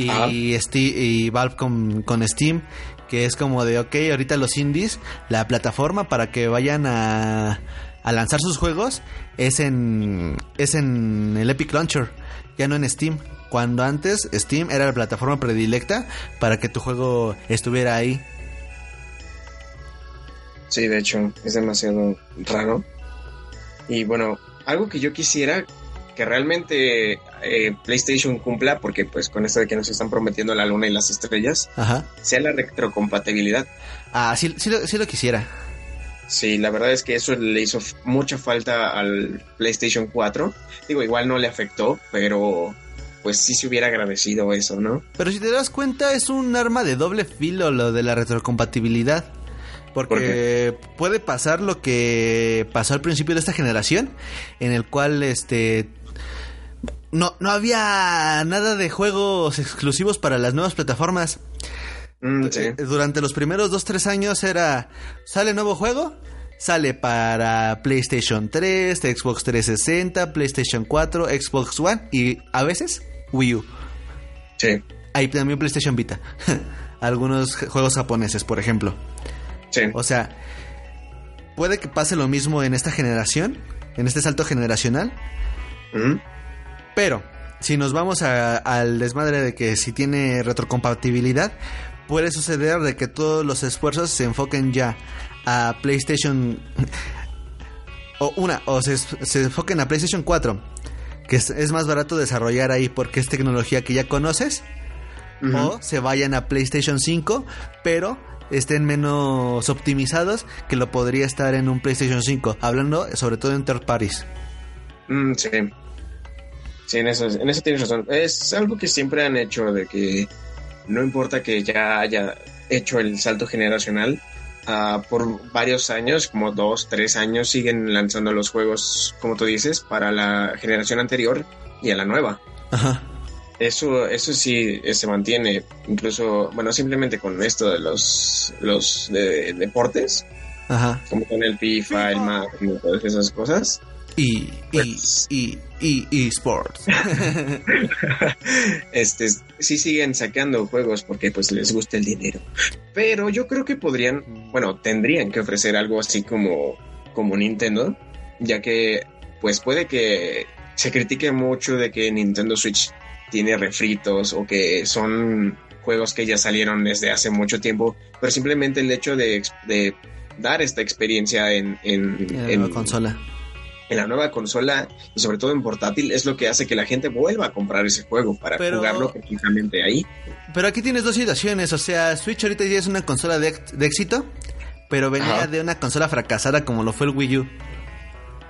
y,
Ah.
Ste- y Valve con, con Steam, que es como de, ok, ahorita los indies, la plataforma para que vayan a, a lanzar sus juegos es en, es en el Epic Launcher, ya no en Steam. Cuando antes Steam era la plataforma predilecta para que tu juego estuviera ahí.
Sí, de hecho, es demasiado raro. Y bueno, algo que yo quisiera que realmente eh, PlayStation cumpla, porque pues con esto de que nos están prometiendo la luna y las estrellas,
Ajá.
sea la retrocompatibilidad.
Ah, sí, sí, lo, sí lo quisiera.
Sí, la verdad es que eso le hizo mucha falta al PlayStation 4. Digo, igual no le afectó, pero pues sí se hubiera agradecido eso, ¿no?
Pero si te das cuenta, es un arma de doble filo lo de la retrocompatibilidad. Porque puede pasar lo que pasó al principio de esta generación, en el cual este no, no había nada de juegos exclusivos para las nuevas plataformas.
Mm, sí.
Eh, Durante los primeros 2-3 años era, sale nuevo juego, sale para PlayStation 3, Xbox 360, PlayStation 4, Xbox One y a veces Wii U.
Sí,
Hay también PlayStation Vita. Algunos juegos japoneses, por ejemplo.
sí.
O sea, puede que pase lo mismo en esta generación, en este salto generacional,
Mm,
pero si nos vamos a- al desmadre de que si tiene retrocompatibilidad, puede suceder de que todos los esfuerzos se enfoquen ya a PlayStation o una o se, se enfoquen a PlayStation 4, que es, es más barato desarrollar ahí porque es tecnología que ya conoces, o se vayan a PlayStation 5, pero estén menos optimizados que lo podría estar en un PlayStation 5, hablando sobre todo en third parties.
Mm, sí. Sí, en eso, en eso tienes razón. Es algo que siempre han hecho de que no importa que ya haya hecho el salto generacional, ah, por varios años, como dos, tres años, siguen lanzando los juegos, como tú dices, para la generación anterior y a la nueva.
Ajá.
Eso, eso sí eh, se mantiene, incluso, bueno, simplemente con esto de los, los de, deportes,
Ajá.
como con el FIFA, el y todas esas cosas.
Y, y,
Pues-
y, y, y sports.
este sí siguen sacando juegos porque pues les gusta el dinero. Pero yo creo que podrían, bueno, tendrían que ofrecer algo así como como Nintendo, ya que pues puede que se critique mucho de que Nintendo Switch tiene refritos o que son juegos que ya salieron desde hace mucho tiempo, pero simplemente el hecho de, de dar esta experiencia en, en,
consola.
En la nueva consola y sobre todo en portátil es lo que hace que la gente vuelva a comprar ese juego para
Pero-
jugarlo precisamente ahí.
Pero aquí tienes dos situaciones, o sea, Switch ahorita ya es una consola de, éxito, pero venía
Ajá.
de una consola fracasada como lo fue el Wii U.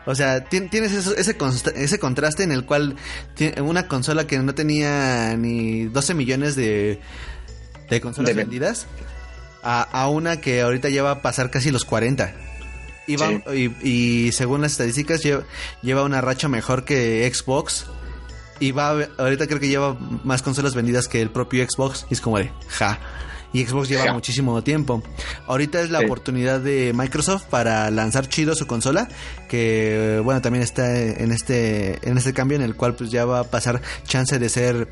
O sea, tien- tienes ese, contraste en el cual una consola que no tenía ni 12 millones de, de consolas
De
vendidas a, a una que ahorita ya va a pasar casi los 40. Y, va- y, y según las estadísticas lleva, lleva una racha mejor que Xbox. Y va a- ahorita creo que lleva más consolas vendidas que el propio Xbox. Y es como de, ja. y Xbox lleva
Ja.
muchísimo tiempo. Ahorita es la
Sí.
oportunidad de Microsoft para lanzar chido su consola, que bueno, también está en este en este cambio en el cual pues ya va a pasar chance de ser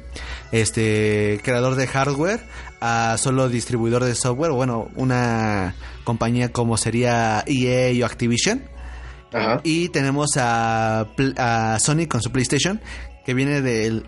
este creador de hardware a solo distribuidor de software, bueno, una compañía como sería EA o Activision.
Ajá.
Y tenemos a, a Sony con su PlayStation, que viene del-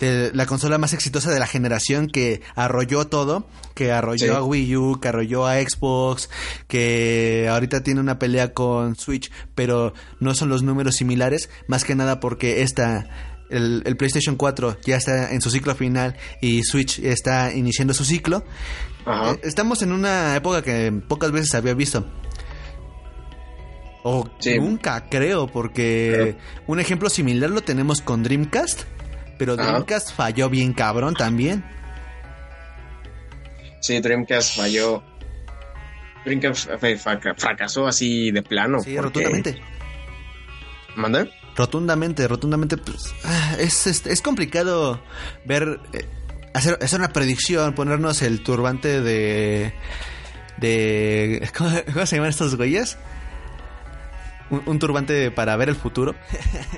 de la consola más exitosa de la generación que arrolló todo, que arrolló
Sí.
a Wii U, que arrolló a Xbox, que ahorita tiene una pelea con Switch, pero no son los números similares, más que nada porque esta... El, el PlayStation 4 ya está en su ciclo final y Switch está iniciando su ciclo.
Ajá.
Eh, Estamos en una época que pocas veces había visto. O
Sí.
nunca creo, porque un ejemplo similar lo tenemos con Dreamcast, pero
Ajá.
Dreamcast falló bien cabrón también.
Sí, Dreamcast falló. Dreamcast fracasó así de plano.
Sí,
porque-
rotundamente.
¿Manda?
Rotundamente, rotundamente. Pues, ah, es, es, es complicado ver, eh, hacer, hacer una predicción, ponernos el turbante de... de ¿Cómo, cómo se llaman estos güeyes? Un, un turbante para ver el futuro.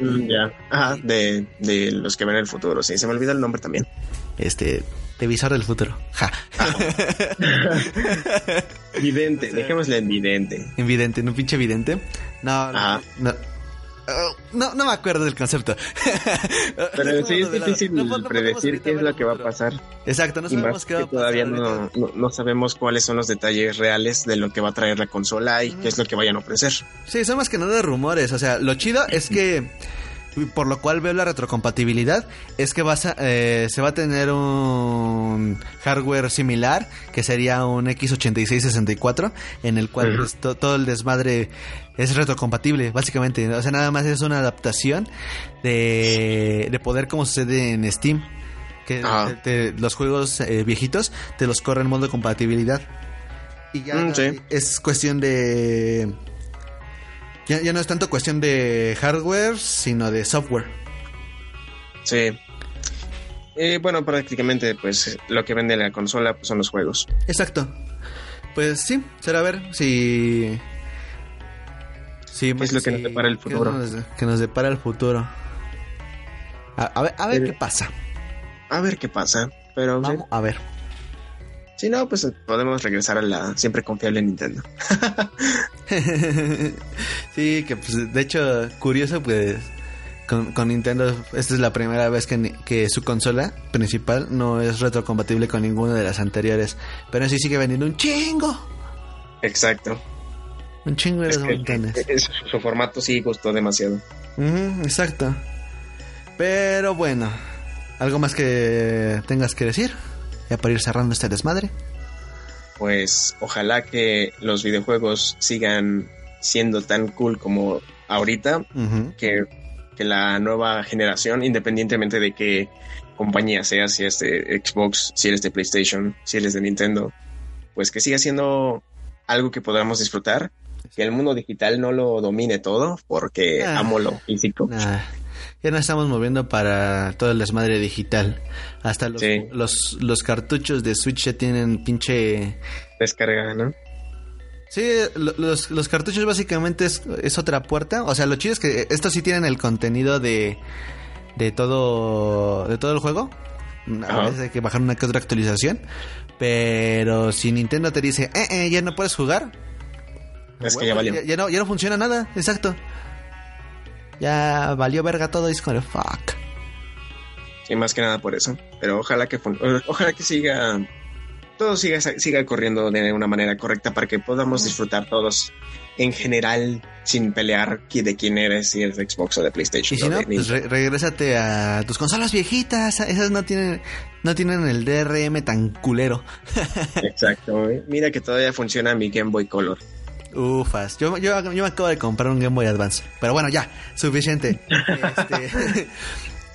Mm, ya. Ajá, de, de los que ven el futuro. Sí, se me olvida el nombre también.
Este, de visor del futuro. Ja.
Vidente, dejémosle en vidente.
Evidente, ¿no? Pinche evidente. No, no. Oh, No, no me acuerdo del concepto.
Pero sí es difícil
No no
predecir qué es lo que va a pasar.
Exacto, no sabemos qué va
que
a pasar.
todavía no, no sabemos cuáles son los detalles reales de lo que va a traer la consola y qué es lo que vayan a ofrecer.
Sí, son más que nada rumores. O sea, lo chido es que, por lo cual veo la retrocompatibilidad, es que vas a, eh, se va a tener un hardware similar, que sería un X8664, en el cual pues, to- todo el desmadre es retrocompatible, básicamente. O sea, nada más es una adaptación de, de poder como sucede en Steam. Que
Ajá.
te- te- los juegos eh, viejitos te los corre en modo compatibilidad. Y ya
Mm, sí.
es cuestión de... Ya, ya no es tanto cuestión de hardware, sino de software.
Sí. Eh, bueno, prácticamente, pues lo que vende la consola pues, son los juegos.
Exacto. Pues sí, será a ver si... si
¿Qué es lo que nos depara el futuro?
nos- que nos depara el futuro. A, a ver, a ver
Eh,
qué pasa.
A ver qué pasa. Pero
Vamos a ver.
Si no, pues podemos regresar a la siempre confiable Nintendo.
sí, que pues, de hecho, curioso, pues con, con Nintendo, esta es la primera vez que, que su consola principal no es retrocompatible con ninguna de las anteriores. Pero sí sigue vendiendo un chingo.
Exacto.
Un chingo de
Es
los
que-
montones.
es- su formato sí gustó demasiado.
Exacto. Pero bueno, ¿algo más que tengas que decir? Ya para ir cerrando este desmadre.
Pues ojalá que los videojuegos sigan siendo tan cool como ahorita, que, que la nueva generación, independientemente de qué compañía sea, si es de Xbox, si eres de PlayStation, si eres de Nintendo, pues que siga siendo algo que podamos disfrutar, que el mundo digital no lo domine todo, porque
Ah.
amo lo físico.
Nah, ya nos estamos moviendo para todo el desmadre digital. Hasta los,
Sí.
los, los cartuchos de Switch ya tienen pinche...
Descarga, ¿no?
Sí, lo- los, los cartuchos básicamente es, es otra puerta. O sea, lo chido es que estos sí tienen el contenido de, de todo de todo el juego. A veces hay que bajar una que otra actualización. Pero si Nintendo te dice, eh, eh, ya no puedes jugar.
Es que ya valió.
Ya, ya no, ya no funciona nada, exacto. Ya valió verga todo y es como de, fuck.
Sí, más que nada por eso. Pero ojalá que ojalá que siga todo siga siga corriendo de una manera correcta para que podamos disfrutar todos en general sin pelear de quién eres, si eres de Xbox o de PlayStation.
Y si no, pues
Nintendo.
re- regrésate a tus consolas viejitas. Esas no tienen, no tienen el DRM tan culero.
Exacto. ¿eh? Mira que todavía funciona mi Game Boy Color.
Ufas. Yo, yo, yo me acabo de comprar un Game Boy Advance. Pero bueno, ya, suficiente. Este,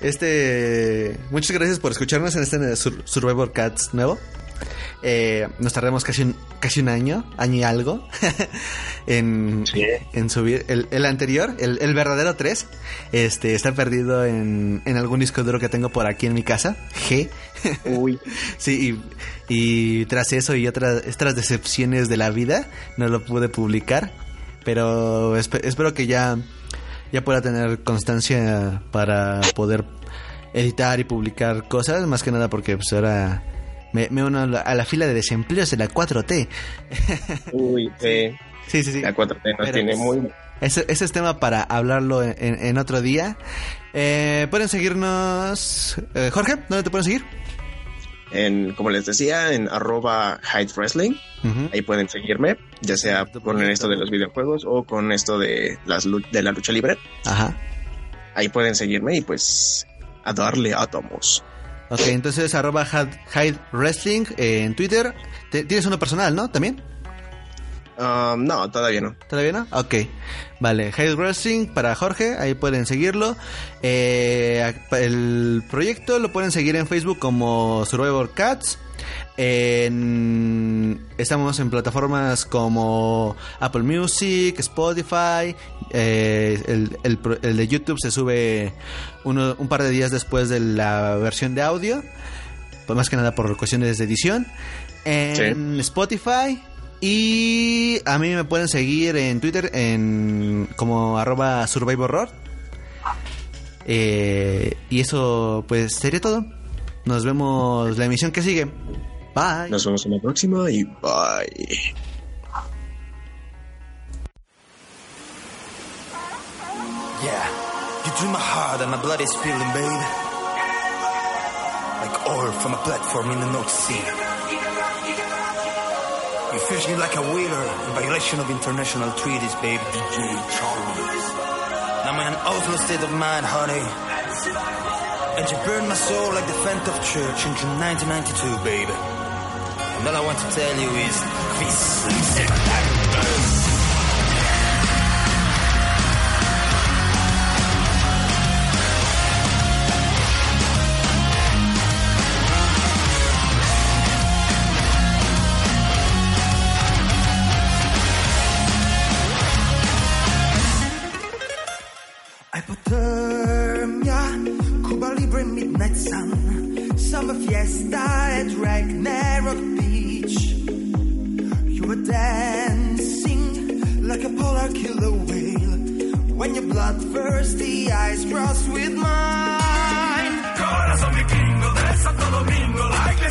este, muchas gracias por escucharnos en este Sur- Survivor Cats nuevo. eh, nos tardamos casi un, casi un año, año y algo, en,
Sí.
en subir. El, el anterior, el, el verdadero 3, este, está perdido en, en algún disco duro que tengo por aquí en mi casa. G.
Uy.
Sí, y, y tras eso y otras, otras decepciones de la vida, no lo pude publicar. Pero espe- espero que ya, ya pueda tener constancia para poder editar y publicar cosas. Más que nada porque pues ahora me, me uno a la, a la fila de desempleos de la 4T.
Uy, sí.
Sí, sí, sí.
La 4T nos
Pero,
tiene
pues,
muy...
Ese, ese es tema para hablarlo en, en- en otro día. Eh, pueden seguirnos. eh, Jorge, ¿dónde te pueden seguir?
En, como les decía, en arroba Hyde Wrestling. Ahí pueden seguirme, ya sea con esto de los videojuegos o con esto de, las, de la lucha libre.
Ajá.
Ahí pueden seguirme y pues a darle átomos.
Ok, entonces arroba Hyde Wrestling eh, en Twitter. Te- Tienes uno personal, ¿no? ¿También?
Um, no, todavía no.
¿Todavía no? Ok. Vale, Hyde Wrestling para Jorge, ahí pueden seguirlo. Eh, el proyecto lo pueden seguir en Facebook como Survivor Cats. En- estamos en plataformas como Apple Music, Spotify. eh, el, el pro- el de YouTube se sube uno- un par de días después de la versión de audio. Pues más que nada por cuestiones de edición. En Spotify. Y a mí me pueden seguir en Twitter en como arroba survivorror. Eh, y eso pues sería todo. Nos vemos la emisión que sigue. Bye.
Nos vemos en la próxima y bye.
Yeah, you drew my heart and my blood is spilling, babe. Like oil from a platform in the North Sea. Me like a whaler in violation of international treaties, babe. DJ Charles. I'm in an awful state of mind, honey. And you burned my soul like the Phantom Church in June 1992, babe. And all I want to tell you is, peace.
Hypothermia, Summer Fiesta at Ragnarok Beach. You were dancing like a polar killer whale when your bloodthirsty eyes crossed with mine.
Corazón vikingo de Santo Domingo, la